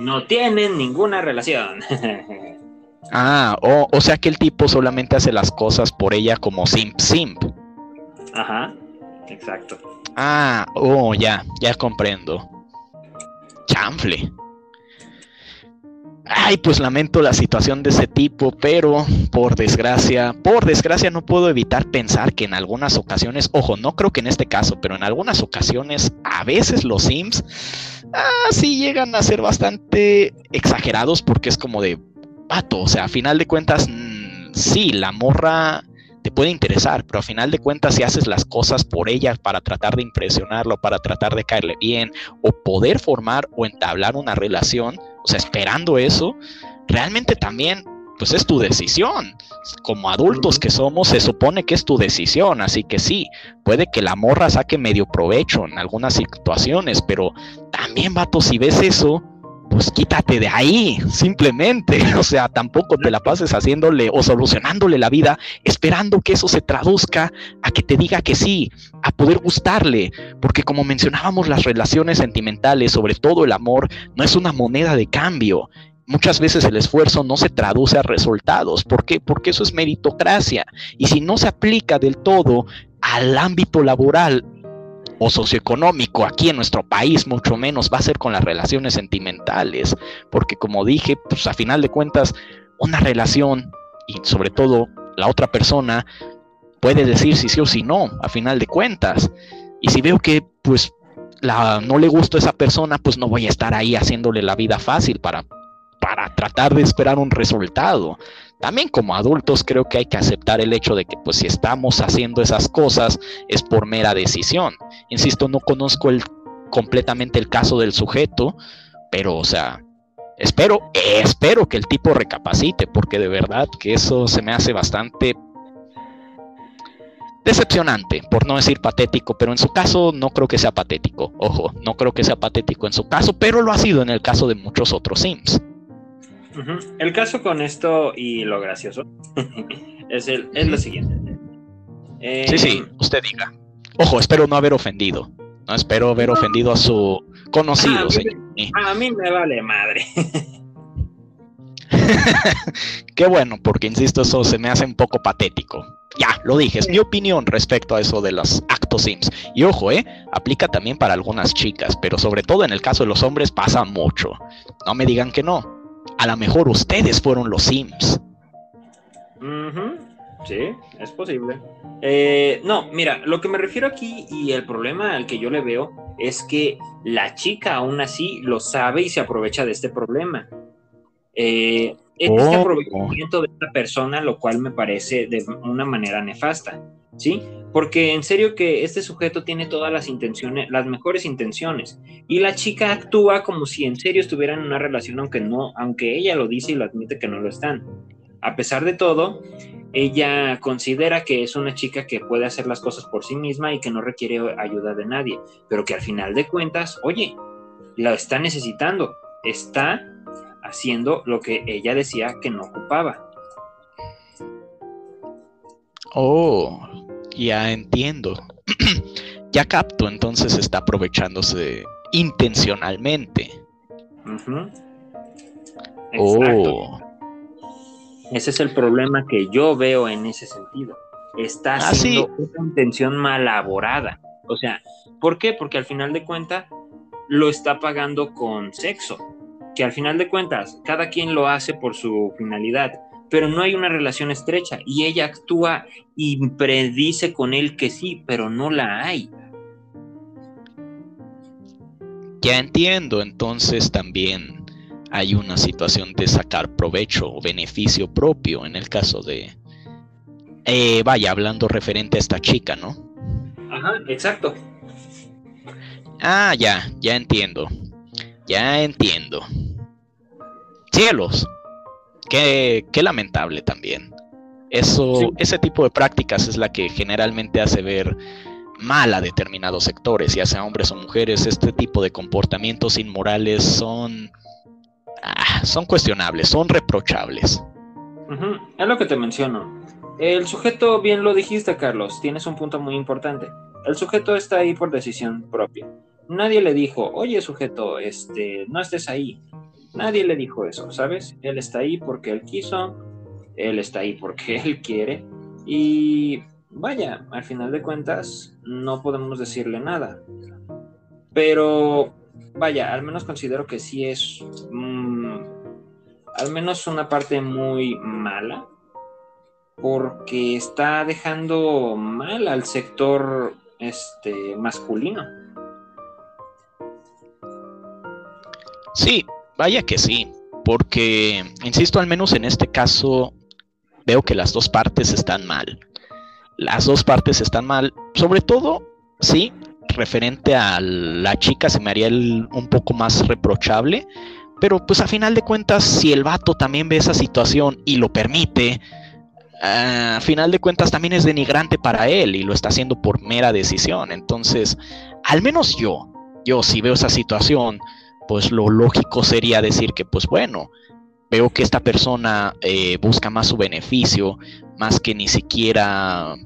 no tienen ninguna relación. Ah, o, o sea que el tipo solamente hace las cosas por ella como simp simp. Ajá, exacto. Ah, oh, ya, ya comprendo. Chanfle. Ay, pues lamento la situación de ese tipo, pero por desgracia, por desgracia no puedo evitar pensar que en algunas ocasiones, ojo, no creo que en este caso, pero en algunas ocasiones, a veces los Sims, ah, sí llegan a ser bastante exagerados porque es como de, pato, o sea, a final de cuentas, mm, sí, la morra te puede interesar, pero a final de cuentas si haces las cosas por ella para tratar de impresionarlo, para tratar de caerle bien o poder formar o entablar una relación, o sea, esperando eso, realmente también pues es tu decisión. Como adultos que somos, se supone que es tu decisión, así que sí, puede que la morra saque medio provecho en algunas situaciones, pero también, vato, si ves eso, pues quítate de ahí, simplemente. O sea, tampoco te la pases haciéndole o solucionándole la vida, esperando que eso se traduzca a que te diga que sí, a poder gustarle. Porque como mencionábamos, las relaciones sentimentales, sobre todo el amor, no es una moneda de cambio. Muchas veces el esfuerzo no se traduce a resultados. ¿Por qué? Porque eso es meritocracia. Y si no se aplica del todo al ámbito laboral o socioeconómico aquí en nuestro país, mucho menos va a ser con las relaciones sentimentales, porque como dije, pues a final de cuentas, una relación y sobre todo la otra persona puede decir si sí o si no, a final de cuentas. Y si veo que pues la, no le gusta a esa persona, pues no voy a estar ahí haciéndole la vida fácil para, para tratar de esperar un resultado también como adultos creo que hay que aceptar el hecho de que pues si estamos haciendo esas cosas es por mera decisión. Insisto, no conozco completamente el caso del sujeto, pero o sea, espero, espero que el tipo recapacite, porque de verdad que eso se me hace bastante decepcionante, por no decir patético, pero en su caso no creo que sea patético. Ojo, no creo que sea patético en su caso, pero lo ha sido en el caso de muchos otros Sims. El caso con esto y lo gracioso es, el, es lo siguiente. sí, sí, em, usted diga. Ojo, espero no haber ofendido. No espero haber ofendido a su conocido, a señor. a mí me vale madre. Qué bueno, porque insisto, eso se me hace un poco patético. Ya, lo dije, es mi opinión respecto a eso de los actos Sims. Y ojo, eh, aplica también para algunas chicas, pero sobre todo en el caso de los hombres pasa mucho. No me digan que no a lo mejor ustedes fueron los Sims. Sí, es posible. Eh, no, mira, lo que me refiero aquí y el problema al que yo le veo es que la chica aún así lo sabe y se aprovecha de este problema. Eh, este aprovechamiento de esta persona, lo cual me parece de una manera nefasta, ¿sí? Porque en serio que este sujeto tiene todas las intenciones, las mejores intenciones, y la chica actúa como si en serio estuvieran en una relación, aunque no, aunque ella lo dice y lo admite que no lo están. A pesar de todo, ella considera que es una chica que puede hacer las cosas por sí misma y que no requiere ayuda de nadie, pero que al final de cuentas, oye, la está necesitando, está haciendo lo que ella decía que no ocupaba. Oh, ya entiendo. ya capto, entonces está aprovechándose intencionalmente. Oh. Ese es el problema que yo veo en ese sentido. Está ah, haciendo una intención malaborada. O sea, ¿por qué? Porque al final de cuentas lo está pagando con sexo. Que al final de cuentas, cada quien lo hace por su finalidad pero no hay una relación estrecha y ella actúa y predice con él que sí, pero no la hay. Ya entiendo, entonces también hay una situación de sacar provecho o beneficio propio en el caso de... Eh, vaya, hablando referente a esta chica, ¿no? Ajá, exacto. Ah, ya, ya entiendo. Ya entiendo. Cielos, Qué, lamentable también. Eso, Ese tipo de prácticas es la que generalmente hace ver mal a determinados sectores, ya sea hombres o mujeres. Este tipo de comportamientos inmorales son, ah, son cuestionables, son reprochables. Es lo que te menciono. El sujeto, bien lo dijiste, Carlos, tienes un punto muy importante. El sujeto está ahí por decisión propia. Nadie le dijo, oye sujeto, este, no estés ahí. Nadie le dijo eso, ¿sabes? Él está ahí porque él quiso, él está ahí porque él quiere y vaya, al final de cuentas no podemos decirle nada. Pero vaya, al menos considero que sí es mm, al menos una parte muy mala porque está dejando mal al sector este masculino. Sí, Vaya que sí, porque, insisto, al menos en este caso veo que las dos partes están mal. las dos partes están mal. Sobre todo, sí, referente a la chica se me haría un poco más reprochable. Pero pues a final de cuentas, si el vato también ve esa situación y lo permite, a final de cuentas también es denigrante para él y lo está haciendo por mera decisión. Entonces, al menos yo, yo si veo esa situación, pues lo lógico sería decir que pues bueno, veo que esta persona eh, busca más su beneficio, más que ni siquiera...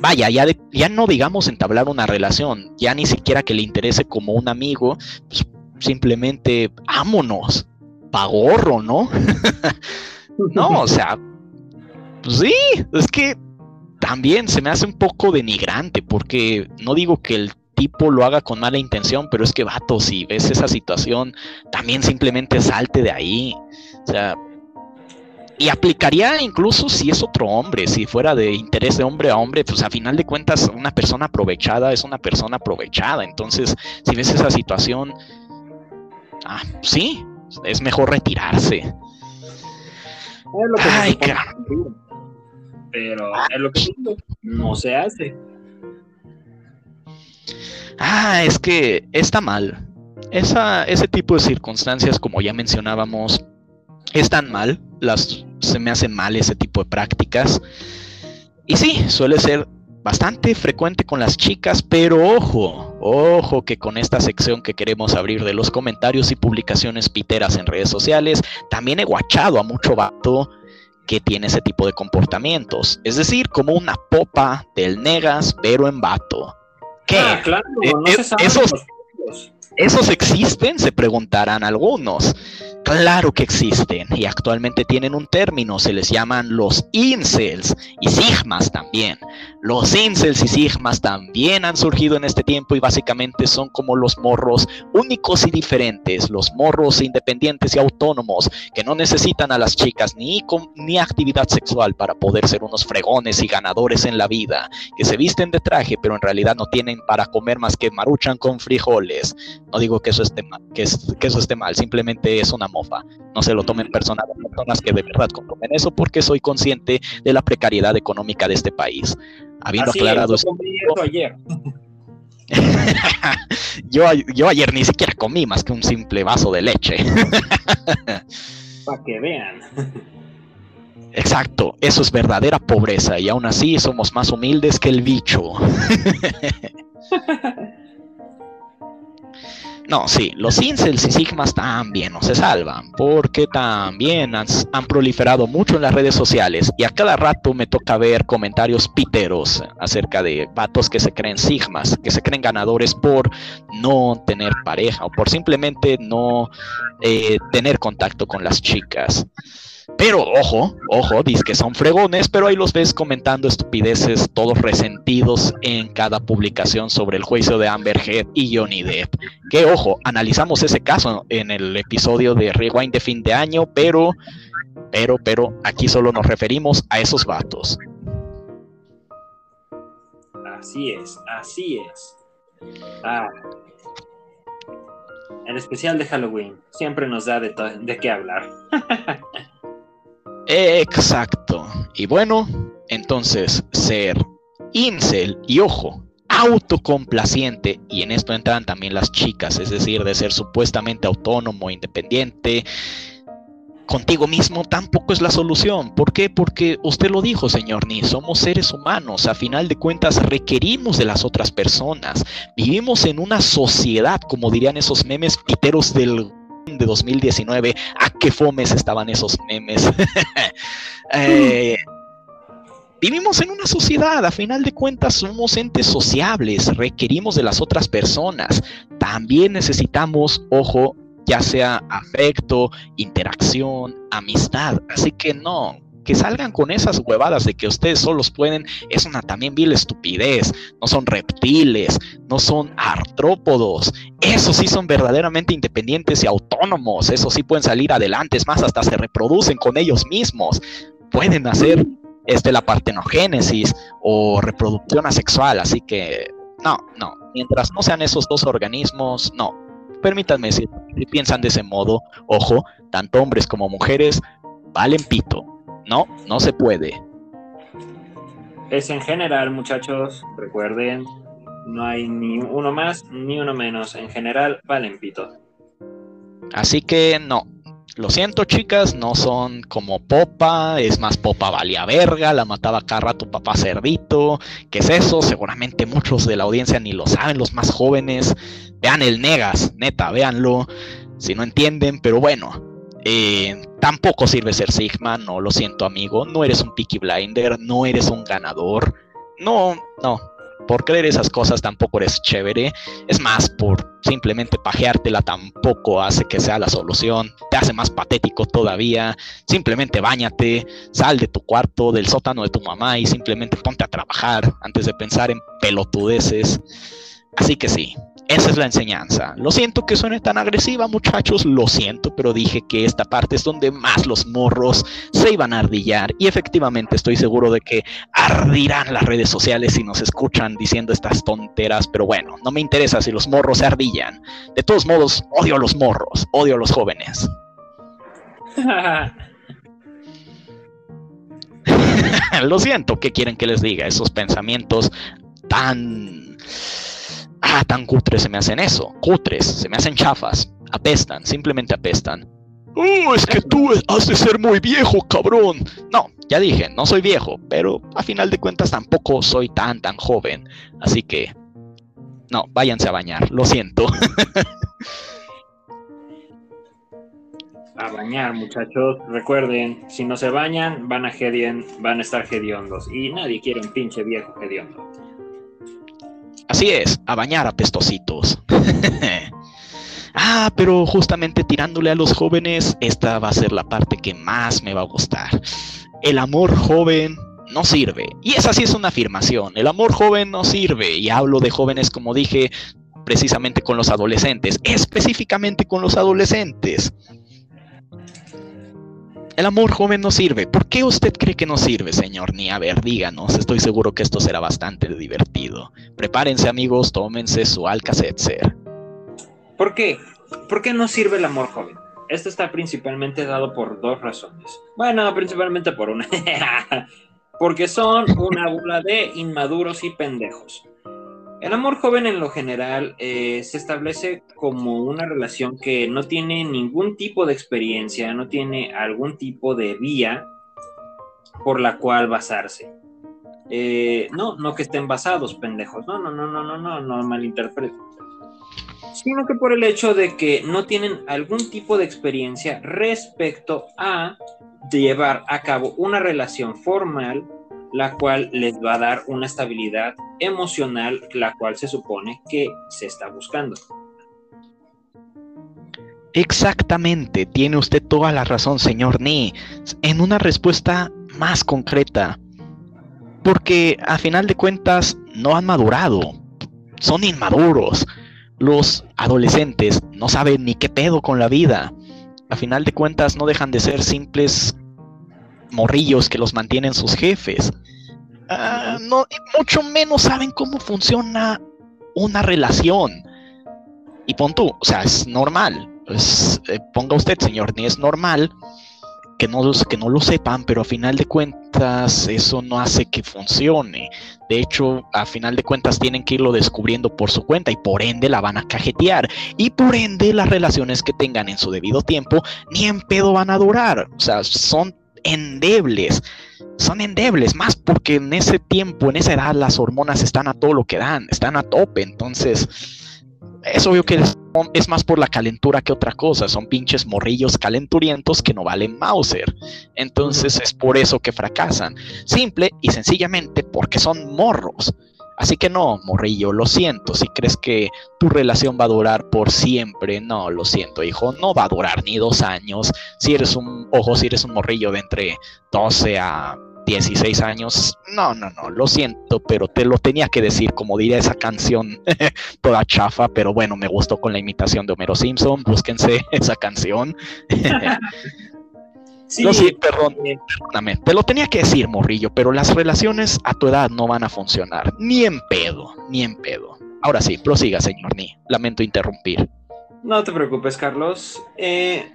Vaya, ya, ya no digamos entablar una relación, ya ni siquiera que le interese como un amigo, pues simplemente ámonos, pagorro, ¿no? no, o sea, pues sí, es que también se me hace un poco denigrante, porque no digo que el tipo lo haga con mala intención, pero es que, vato, si ves esa situación, también simplemente salte de ahí. O sea, y aplicaría incluso si es otro hombre, si fuera de interés de hombre a hombre, pues a final de cuentas una persona aprovechada es una persona aprovechada. Entonces, si ves esa situación, ah, sí, es mejor retirarse. Ay, pero es lo que no se hace. Ah, es que está mal. Esa, ese tipo de circunstancias, como ya mencionábamos, están mal. Las, se me hacen mal ese tipo de prácticas. Y sí, suele ser bastante frecuente con las chicas, pero ojo, ojo que con esta sección que queremos abrir de los comentarios y publicaciones piteras en redes sociales, también he guachado a mucho vato que tiene ese tipo de comportamientos. Es decir, como una popa del negas, pero en vato. ¿Qué? Ah, claro, eh, no se eh, esos, ¿Esos existen? Se preguntarán algunos. Claro que existen y actualmente tienen un término, se les llaman los incels y sigmas también. Los incels y sigmas también han surgido en este tiempo y básicamente son como los morros únicos y diferentes, los morros independientes y autónomos que no necesitan a las chicas ni, ni actividad sexual para poder ser unos fregones y ganadores en la vida, que se visten de traje pero en realidad no tienen para comer más que maruchan con frijoles. No digo que eso esté mal, que, que eso esté mal, simplemente es una no se lo tomen personal las personas que de verdad consumen eso porque soy consciente de la precariedad económica de este país. Habiendo aclarado eso. Ayer. yo, yo ayer ni siquiera comí más que un simple vaso de leche. Para que vean. Exacto, eso es verdadera pobreza y aún así somos más humildes que el bicho. No, sí, los incels y sigmas también no se salvan, porque también han, proliferado mucho en las redes sociales y a cada rato me toca ver comentarios piteros acerca de vatos que se creen sigmas, que se creen ganadores por no tener pareja o por simplemente no eh, tener contacto con las chicas. Pero ojo, ojo, dice que son fregones, pero ahí los ves comentando estupideces, todos resentidos en cada publicación sobre el juicio de Amber Heard y Johnny Depp. Que ojo, analizamos ese caso en el episodio de Rewind de fin de año, pero, pero, pero, aquí solo nos referimos a esos vatos. Así es, así es. Ah. El especial de Halloween siempre nos da de, de qué hablar. Exacto. Y bueno, entonces ser incel y ojo, autocomplaciente, y en esto entran también las chicas, es decir, de ser supuestamente autónomo, independiente, contigo mismo tampoco es la solución. ¿Por qué? Porque usted lo dijo, señor Ni, somos seres humanos, a final de cuentas requerimos de las otras personas. Vivimos en una sociedad, como dirían esos memes piteros del de 2019. ¿A qué fomes estaban esos memes? Eh, vivimos en una sociedad, a final de cuentas somos entes sociables, requerimos de las otras personas. También necesitamos, ojo, ya sea afecto, interacción, amistad. Así que no, que salgan con esas huevadas de que ustedes solos pueden, es una también vil estupidez. No son reptiles, no son artrópodos. Esos sí son verdaderamente independientes y autónomos. Esos sí pueden salir adelante, es más, hasta se reproducen con ellos mismos. Pueden hacer este, la partenogénesis o reproducción asexual. Así que, no, no. Mientras no sean esos dos organismos, no. Permítanme si piensan de ese modo, ojo, tanto hombres como mujeres valen pito. No, no se puede. Es en general, muchachos, recuerden, no hay ni uno más ni uno menos. En general, valen pito. Así que no. Lo siento, chicas, no son como Popa, es más Popa valía verga, la mataba cada tu papá cerdito. ¿Qué es eso? Seguramente muchos de la audiencia ni lo saben, los más jóvenes. Vean el Negas, neta, véanlo. Si no entienden, pero bueno, eh, tampoco sirve ser Sigma, no lo siento amigo, no eres un Peaky Blinder, no eres un ganador, no, no, por creer esas cosas tampoco eres chévere. Es más, por simplemente pajeártela tampoco hace que sea la solución. Te hace más patético todavía. Simplemente bañate, sal de tu cuarto, del sótano de tu mamá y simplemente ponte a trabajar antes de pensar en pelotudeces. Así que sí, esa es la enseñanza. Lo siento que suene tan agresiva, muchachos, lo siento, pero dije que esta parte es donde más los morros se iban a ardillar y efectivamente estoy seguro de que ardirán las redes sociales si nos escuchan diciendo estas tonteras, pero bueno, no me interesa si los morros se ardillan. De todos modos, odio a los morros, odio a los jóvenes. lo siento, ¿qué quieren que les diga? Esos pensamientos tan ah, tan cutres se me hacen eso, cutres, se me hacen chafas, apestan, simplemente apestan. Oh, es que tú has de ser muy viejo, cabrón. No, ya dije, no soy viejo, pero a final de cuentas tampoco soy tan, tan joven. Así que, no, váyanse a bañar, lo siento. a bañar, muchachos. Recuerden, si no se bañan, van a hedien, van a estar hediondos. Y nadie quiere un pinche viejo hediondo. Así es, a bañar a pestositos. ah, pero justamente tirándole a los jóvenes, esta va a ser la parte que más me va a gustar. El amor joven no sirve. Y esa sí es una afirmación. El amor joven no sirve. Y hablo de jóvenes, como dije, precisamente con los adolescentes. Específicamente con los adolescentes. El amor joven no sirve. ¿Por qué usted cree que no sirve, señor? Ni a ver, díganos. Estoy seguro que esto será bastante divertido. Prepárense, amigos, tómense su Alka-Seltzer. ¿Por qué? ¿Por qué no sirve el amor joven? Esto está principalmente dado por dos razones. Bueno, principalmente por una. Porque son una bola de inmaduros y pendejos. El amor joven en lo general eh, se establece como una relación que no tiene ningún tipo de experiencia, no tiene algún tipo de vía por la cual basarse. Eh, no, no que estén basados, pendejos. No, no, no, no, no, no, no malinterpreten. Sino que por el hecho de que no tienen algún tipo de experiencia respecto a llevar a cabo una relación formal la cual les va a dar una estabilidad emocional, la cual se supone que se está buscando. Exactamente, tiene usted toda la razón, señor Ni, en una respuesta más concreta. Porque a final de cuentas no han madurado, son inmaduros. Los adolescentes no saben ni qué pedo con la vida. A final de cuentas no dejan de ser simples morrillos que los mantienen sus jefes. Ah, no, mucho menos saben cómo funciona una relación. Y pon tú, o sea, es normal. Eh, ponga usted, señor, ni es normal que no, que no lo sepan, pero a final de cuentas eso no hace que funcione. De hecho, a final de cuentas tienen que irlo descubriendo por su cuenta y por ende la van a cajetear. Y por ende las relaciones que tengan en su debido tiempo ni en pedo van a durar. O sea, son endebles. Son endebles, más porque en ese tiempo, en esa edad, las hormonas están a todo lo que dan, están a tope. Entonces, es obvio que es, más por la calentura que otra cosa. Son pinches morrillos calenturientos que no valen Mauser. Entonces, es por eso que fracasan. Simple y sencillamente porque son morros. Así que no, morrillo, lo siento. Si crees que tu relación va a durar por siempre, no, lo siento, hijo, no va a durar ni dos años. Si eres un, ojo, si eres un morrillo de entre 12 a 16 años, no, no, no, lo siento, pero te lo tenía que decir, como diría esa canción toda chafa, pero bueno, me gustó con la imitación de Homero Simpson, búsquense esa canción. Sí, perdón, perdóname. Te lo tenía que decir, morrillo, pero las relaciones a tu edad no van a funcionar. Ni en pedo, ni en pedo. Ahora sí, prosiga, señor Ni. Lamento interrumpir. No te preocupes, Carlos. Eh,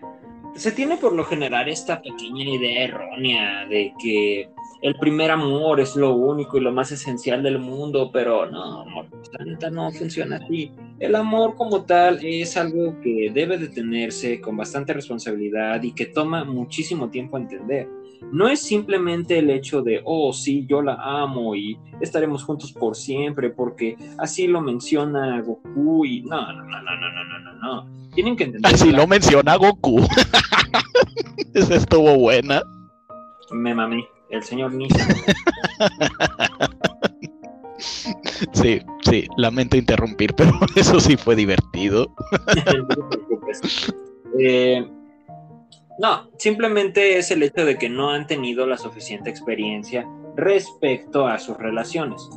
se tiene por lo general esta pequeña idea errónea de que el primer amor es lo único y lo más esencial del mundo, pero no, la neta no funciona así. El amor como tal es algo que debe de tenerse con bastante responsabilidad y que toma muchísimo tiempo entender. No es simplemente el hecho de, oh, sí, yo la amo y estaremos juntos por siempre, porque así lo menciona Goku y no, no, no, no, no, no, no, no. Tienen que entender. Así lo menciona Goku. Esa estuvo buena. Me mamé el señor Nisa. Sí, sí, lamento interrumpir, pero eso sí fue divertido. Eh, no, simplemente es el hecho de que no han tenido la suficiente experiencia respecto a sus relaciones.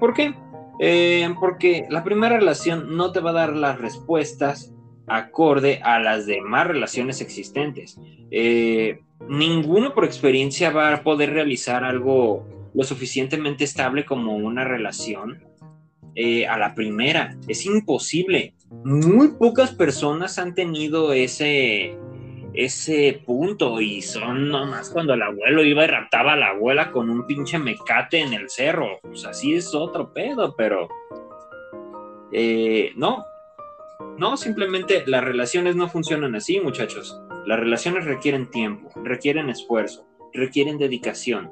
¿Por qué? Eh, porque la primera relación no te va a dar las respuestas acorde a las demás relaciones existentes. Eh, ninguno por experiencia va a poder realizar algo lo suficientemente estable como una relación eh, a la primera. Es imposible. Muy pocas personas han tenido ese, ese punto y son nomás cuando el abuelo iba y raptaba a la abuela con un pinche mecate en el cerro. Pues así es otro pedo, pero... Eh, no, no, simplemente las relaciones no funcionan así, muchachos. Las relaciones requieren tiempo, requieren esfuerzo, requieren dedicación,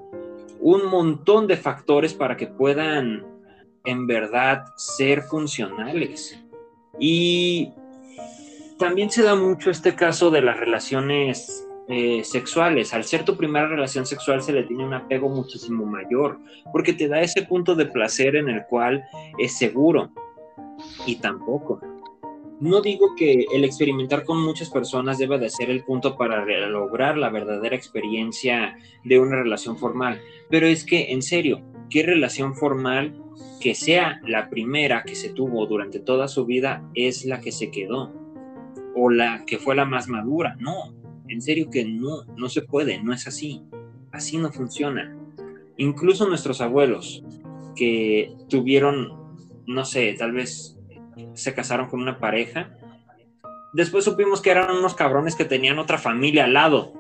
un montón de factores para que puedan en verdad ser funcionales. Y también se da mucho este caso de las relaciones eh, sexuales. Al ser tu primera relación sexual se le tiene un apego muchísimo mayor, porque te da ese punto de placer en el cual es seguro. Y tampoco no digo que el experimentar con muchas personas deba de ser el punto para lograr la verdadera experiencia de una relación formal, pero es que, en serio, ¿qué relación formal que sea la primera que se tuvo durante toda su vida es la que se quedó? ¿O la que fue la más madura? No, en serio que no, no se puede, no es así. Así no funciona. Incluso nuestros abuelos que tuvieron, no sé, tal vez se casaron con una pareja. Después supimos que eran unos cabrones que tenían otra familia al lado.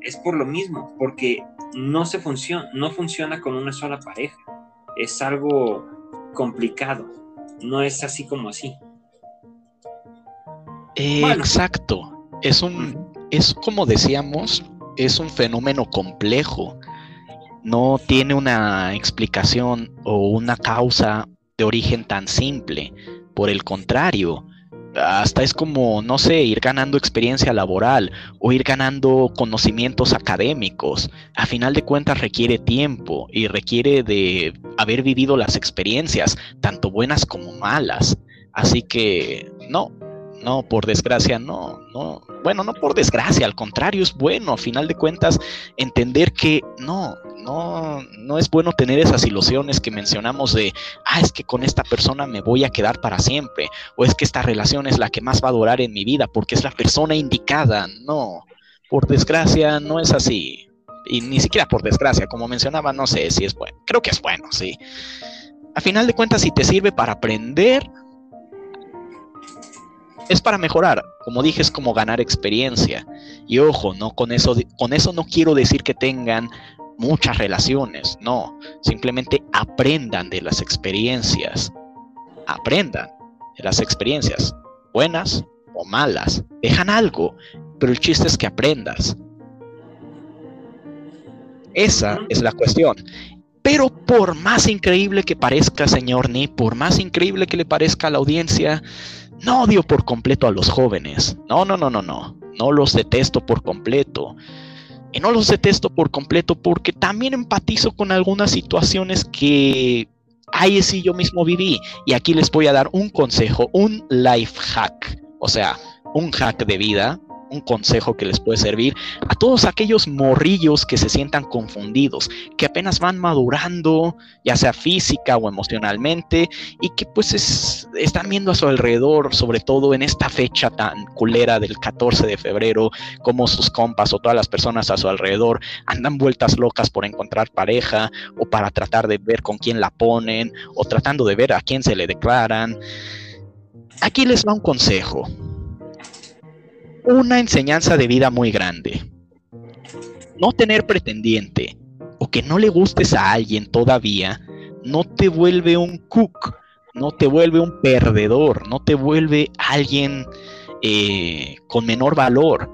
Es por lo mismo, porque no se funciona, no funciona con una sola pareja. Es algo complicado. No es así como así. Exacto. Es un, es como decíamos, es un fenómeno complejo. No tiene una explicación o una causa de origen tan simple. Por el contrario, hasta es como, no sé, ir ganando experiencia laboral o ir ganando conocimientos académicos. A final de cuentas requiere tiempo y requiere de haber vivido las experiencias, tanto buenas como malas. Así que, no, no, por desgracia, no, no. Bueno, no por desgracia, al contrario, es bueno, a final de cuentas, entender que no, no, no es bueno tener esas ilusiones que mencionamos de, ah, es que con esta persona me voy a quedar para siempre, o es que esta relación es la que más va a durar en mi vida porque es la persona indicada. No, por desgracia, no es así. Y ni siquiera por desgracia, como mencionaba, no sé si es bueno. Creo que es bueno, sí. A final de cuentas, si te sirve para aprender, es para mejorar. Como dije, es como ganar experiencia. Y ojo, no con eso, con eso no quiero decir que tengan muchas relaciones, no, simplemente aprendan de las experiencias, aprendan de las experiencias, buenas o malas, dejan algo, pero el chiste es que aprendas. Esa es la cuestión. Pero por más increíble que parezca, señor Ni, por más increíble que le parezca a la audiencia, no odio por completo a los jóvenes. No, no, no, no, no. No los detesto por completo. Y no los detesto por completo porque también empatizo con algunas situaciones que ahí sí yo mismo viví. Y aquí les voy a dar un consejo, un life hack, o sea, un hack de vida un consejo que les puede servir a todos aquellos morrillos que se sientan confundidos, que apenas van madurando, ya sea física o emocionalmente, y que pues están viendo a su alrededor, sobre todo en esta fecha tan culera del 14 de febrero, como sus compas o todas las personas a su alrededor andan vueltas locas por encontrar pareja o para tratar de ver con quién la ponen o tratando de ver a quién se le declaran. Aquí les va un consejo una enseñanza de vida muy grande. No tener pretendiente aunque no le gustes a alguien todavía, no te vuelve un cook, no te vuelve un perdedor, no te vuelve alguien eh, con menor valor.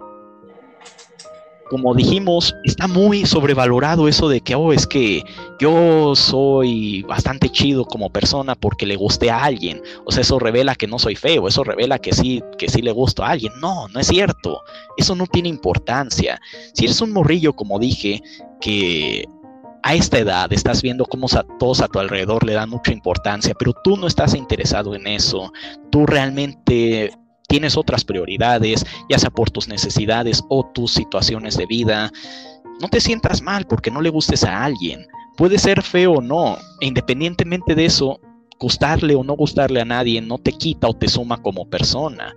Como dijimos, está muy sobrevalorado eso de que, oh, es que yo soy bastante chido como persona porque le guste a alguien. O sea, eso revela que no soy feo, eso revela que sí, que sí le gusto a alguien. No, no es cierto. Eso no tiene importancia. Si eres un morrillo, como dije, que a esta edad estás viendo cómo todos a tu alrededor le dan mucha importancia, pero tú no estás interesado en eso. Tú realmente tienes otras prioridades, ya sea por tus necesidades o tus situaciones de vida. No te sientas mal porque no le gustes a alguien. Puede ser feo o no. E independientemente de eso, gustarle o no gustarle a nadie no te quita o te suma como persona.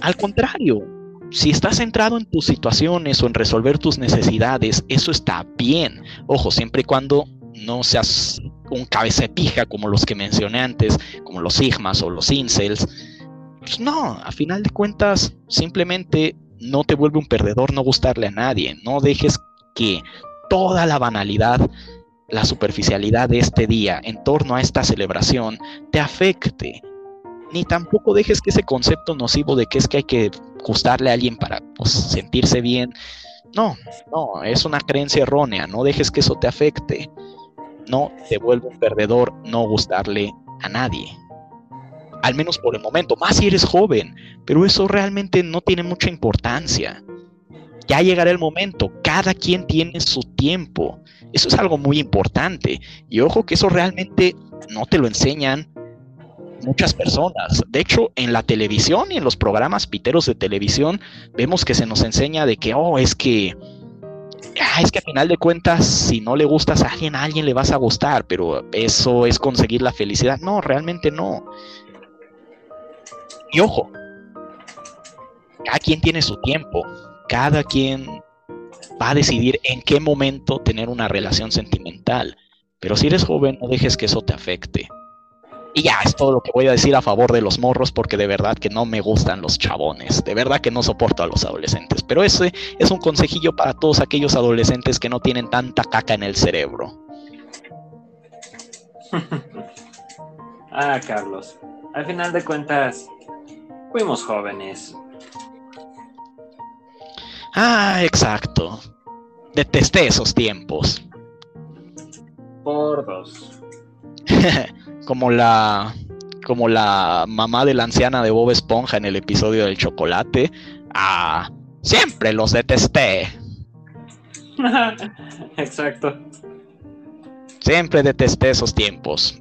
Al contrario, si estás centrado en tus situaciones o en resolver tus necesidades, eso está bien. Ojo, siempre y cuando no seas un cabeza de pija como los que mencioné antes, como los sigmas o los incels. Pues no, a final de cuentas, simplemente no te vuelve un perdedor no gustarle a nadie. No dejes que toda la banalidad, la superficialidad de este día en torno a esta celebración te afecte ni tampoco dejes que ese concepto nocivo de que es que hay que gustarle a alguien para pues, sentirse bien. No, no, es una creencia errónea. No dejes que eso te afecte. No te vuelve un perdedor no gustarle a nadie. Al menos por el momento, más si eres joven. Pero eso realmente no tiene mucha importancia. Ya llegará el momento. Cada quien tiene su tiempo. Eso es algo muy importante. Y ojo que eso realmente no te lo enseñan muchas personas. De hecho, en la televisión y en los programas piteros de televisión vemos que se nos enseña de que, oh, es que, ah, es que a final de cuentas, si no le gustas a alguien, a alguien le vas a gustar, pero eso es conseguir la felicidad. No, realmente no. Y ojo, cada quien tiene su tiempo, cada quien va a decidir en qué momento tener una relación sentimental. Pero si eres joven, no dejes que eso te afecte. Y ya es todo lo que voy a decir a favor de los morros porque de verdad que no me gustan los chabones, de verdad que no soporto a los adolescentes. Pero ese es un consejillo para todos aquellos adolescentes que no tienen tanta caca en el cerebro. ah, Carlos, al final de cuentas, fuimos jóvenes. Ah, exacto. Detesté esos tiempos. Por dos. como la como la mamá de la anciana de Bob Esponja en el episodio del chocolate. Ah, siempre los detesté. Exacto. Siempre detesté esos tiempos.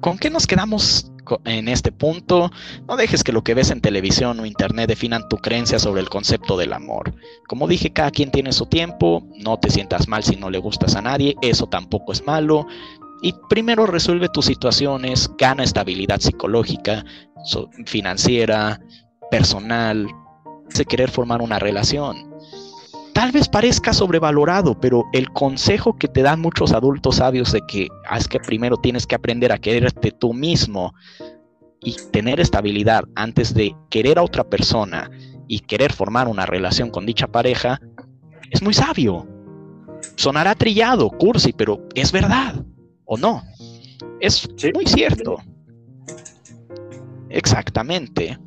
¿Con qué nos quedamos en este punto? No dejes que lo que ves en televisión o internet definan tu creencia sobre el concepto del amor. Como dije, cada quien tiene su tiempo, no te sientas mal si no le gustas a nadie, eso tampoco es malo. Y primero resuelve tus situaciones, gana estabilidad psicológica, financiera, personal, de querer formar una relación. Tal vez parezca sobrevalorado, pero el consejo que te dan muchos adultos sabios de que ah, es que primero tienes que aprender a quererte tú mismo y tener estabilidad antes de querer a otra persona y querer formar una relación con dicha pareja, es muy sabio. Sonará trillado, cursi, pero es verdad. ¿O no? Es muy cierto. Exactamente.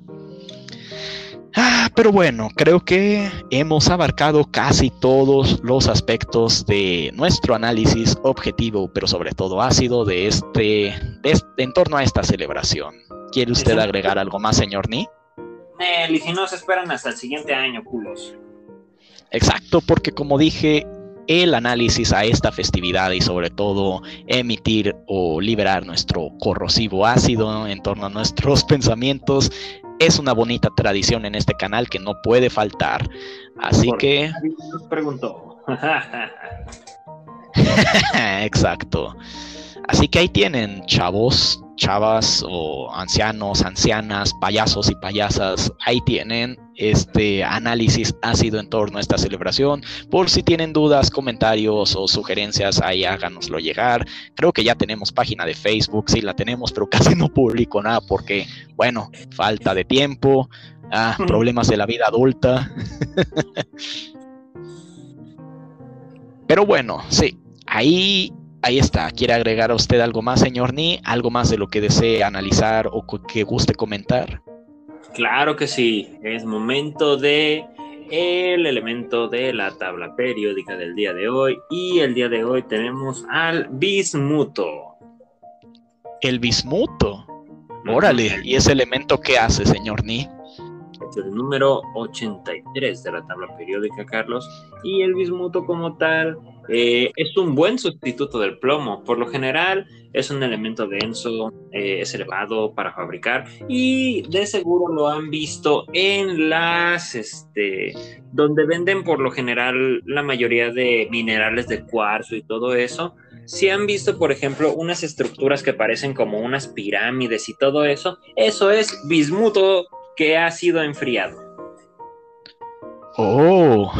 Ah, pero bueno, creo que hemos abarcado casi todos los aspectos de nuestro análisis objetivo, pero sobre todo ácido de este, en torno a esta celebración. ¿Quiere usted agregar algo más, señor Ni? Y si no se esperan hasta el siguiente año, culos. Exacto, porque como dije, el análisis a esta festividad y sobre todo emitir o liberar nuestro corrosivo ácido en torno a nuestros pensamientos es una bonita tradición en este canal que no puede faltar. Así que... Nos preguntó. Exacto. Así que ahí tienen, chavos, chavas o ancianos, ancianas, payasos y payasas, ahí tienen este análisis ácido en torno a esta celebración. Por si tienen dudas, comentarios o sugerencias, ahí háganoslo llegar. Creo que ya tenemos página de Facebook, sí la tenemos, pero casi no publico nada porque, bueno, falta de tiempo, ah, problemas de la vida adulta. Pero bueno, sí, ahí, ahí está. ¿Quiere agregar a usted algo más, señor Ni? ¿Algo más de lo que desee analizar o que guste comentar? Claro que sí, es momento de el elemento de la tabla periódica del día de hoy y el día de hoy tenemos al bismuto. El bismuto. Órale, ¿y ese elemento qué hace, señor Ni? Es el número 83 de la tabla periódica, Carlos. Y el bismuto como tal eh, es un buen sustituto del plomo. Por lo general es un elemento denso, eh, es elevado para fabricar y de seguro lo han visto en las, este, donde venden por lo general la mayoría de minerales de cuarzo y todo eso. Si han visto, por ejemplo, unas estructuras que parecen como unas pirámides y todo eso, eso es bismuto que ha sido enfriado. Oh,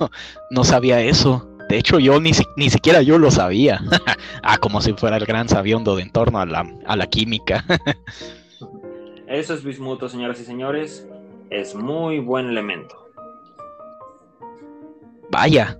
no sabía eso. De hecho, yo ni, ni siquiera yo lo sabía. ah, como si fuera el gran sabiondo de en torno a la, a la química. Eso es bismuto, señoras y señores. Es muy buen elemento. Vaya,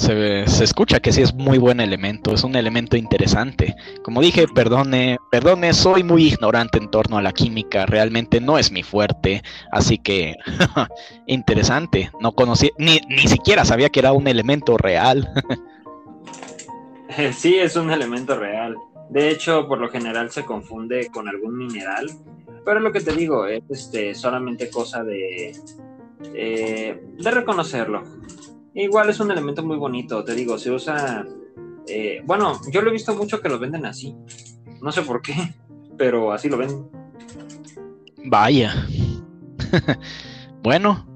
se, escucha que sí es muy buen elemento, es un elemento interesante. Como dije, perdone, perdone, soy muy ignorante en torno a la química, realmente no es mi fuerte, así que interesante, no conocí, ni, ni siquiera sabía que era un elemento real. sí, es un elemento real. De hecho, por lo general se confunde con algún mineral, pero lo que te digo es este, solamente cosa de, eh, de reconocerlo. Igual es un elemento muy bonito, te digo, se usa... Eh, bueno, yo lo he visto mucho que lo venden así. No sé por qué, pero así lo venden. Vaya. bueno,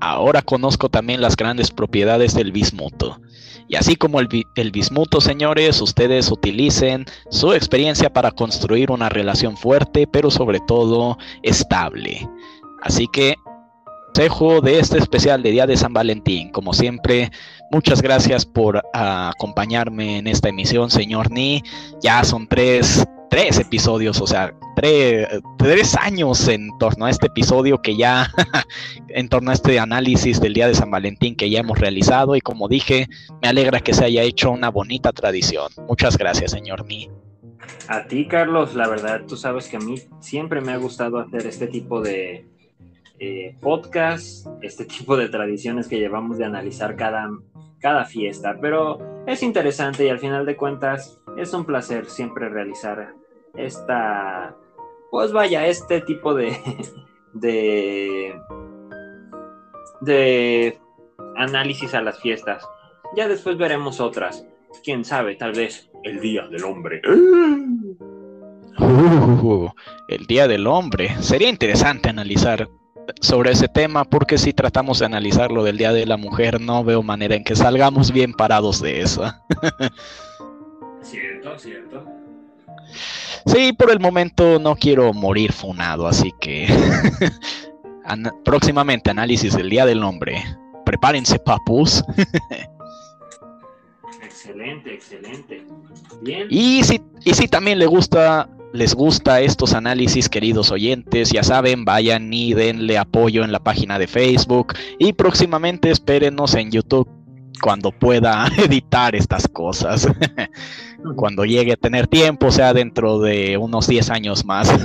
ahora conozco también las grandes propiedades del bismuto. Y así como el, el, bismuto, señores, ustedes utilicen su experiencia para construir una relación fuerte, pero sobre todo estable. Así que consejo de este especial de Día de San Valentín. Como siempre, muchas gracias por acompañarme en esta emisión, señor Ni. Ya son tres, tres episodios, o sea, tres, tres años en torno a este episodio que ya, en torno a este análisis del Día de San Valentín que ya hemos realizado. Y como dije, me alegra que se haya hecho una bonita tradición. Muchas gracias, señor Ni. A ti, Carlos, la verdad, tú sabes que a mí siempre me ha gustado hacer este tipo de, eh, podcast, este tipo de tradiciones que llevamos de analizar cada, cada fiesta, pero es interesante y al final de cuentas es un placer siempre realizar esta, pues vaya, este tipo de, de, análisis a las fiestas. Ya después veremos otras. Quién sabe, tal vez el Día del Hombre. El Día del Hombre. Sería interesante analizar sobre ese tema porque si tratamos de analizar lo del Día de la Mujer no veo manera en que salgamos bien parados de eso. cierto, cierto. Sí, por el momento no quiero morir funado, así que próximamente análisis del Día del Hombre. Prepárense, papus. excelente, excelente. Bien. Y si, y si también le gusta les gusta estos análisis, queridos oyentes, ya saben, vayan y denle apoyo en la página de Facebook y próximamente espérenos en YouTube cuando pueda editar estas cosas. cuando llegue a tener tiempo, sea dentro de unos 10 años más.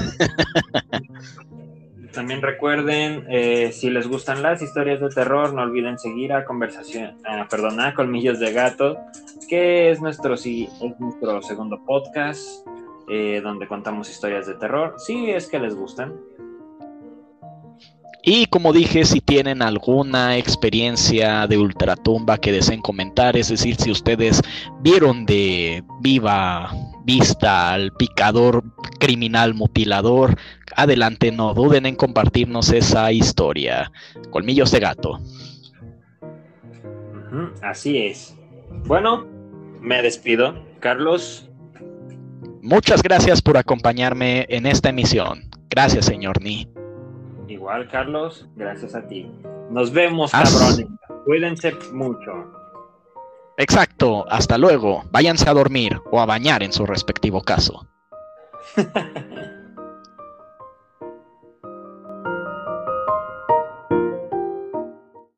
También recuerden, eh, si les gustan las historias de terror, no olviden seguir a Conversación, perdón, a Colmillos de Gato, que es nuestro, sí, es nuestro segundo podcast. Eh, donde contamos historias de terror, si es que les gustan. Y como dije, si tienen alguna experiencia de ultratumba que deseen comentar, es decir, si ustedes vieron de viva vista al picador criminal mutilador, adelante, no duden en compartirnos esa historia. Colmillos de gato. así es. Bueno, me despido. Carlos, Muchas gracias por acompañarme en esta emisión. Gracias, señor Ni. Igual, Carlos, gracias a ti. Nos vemos, cabrones. Cuídense mucho. Exacto, hasta luego. Váyanse a dormir o a bañar en su respectivo caso.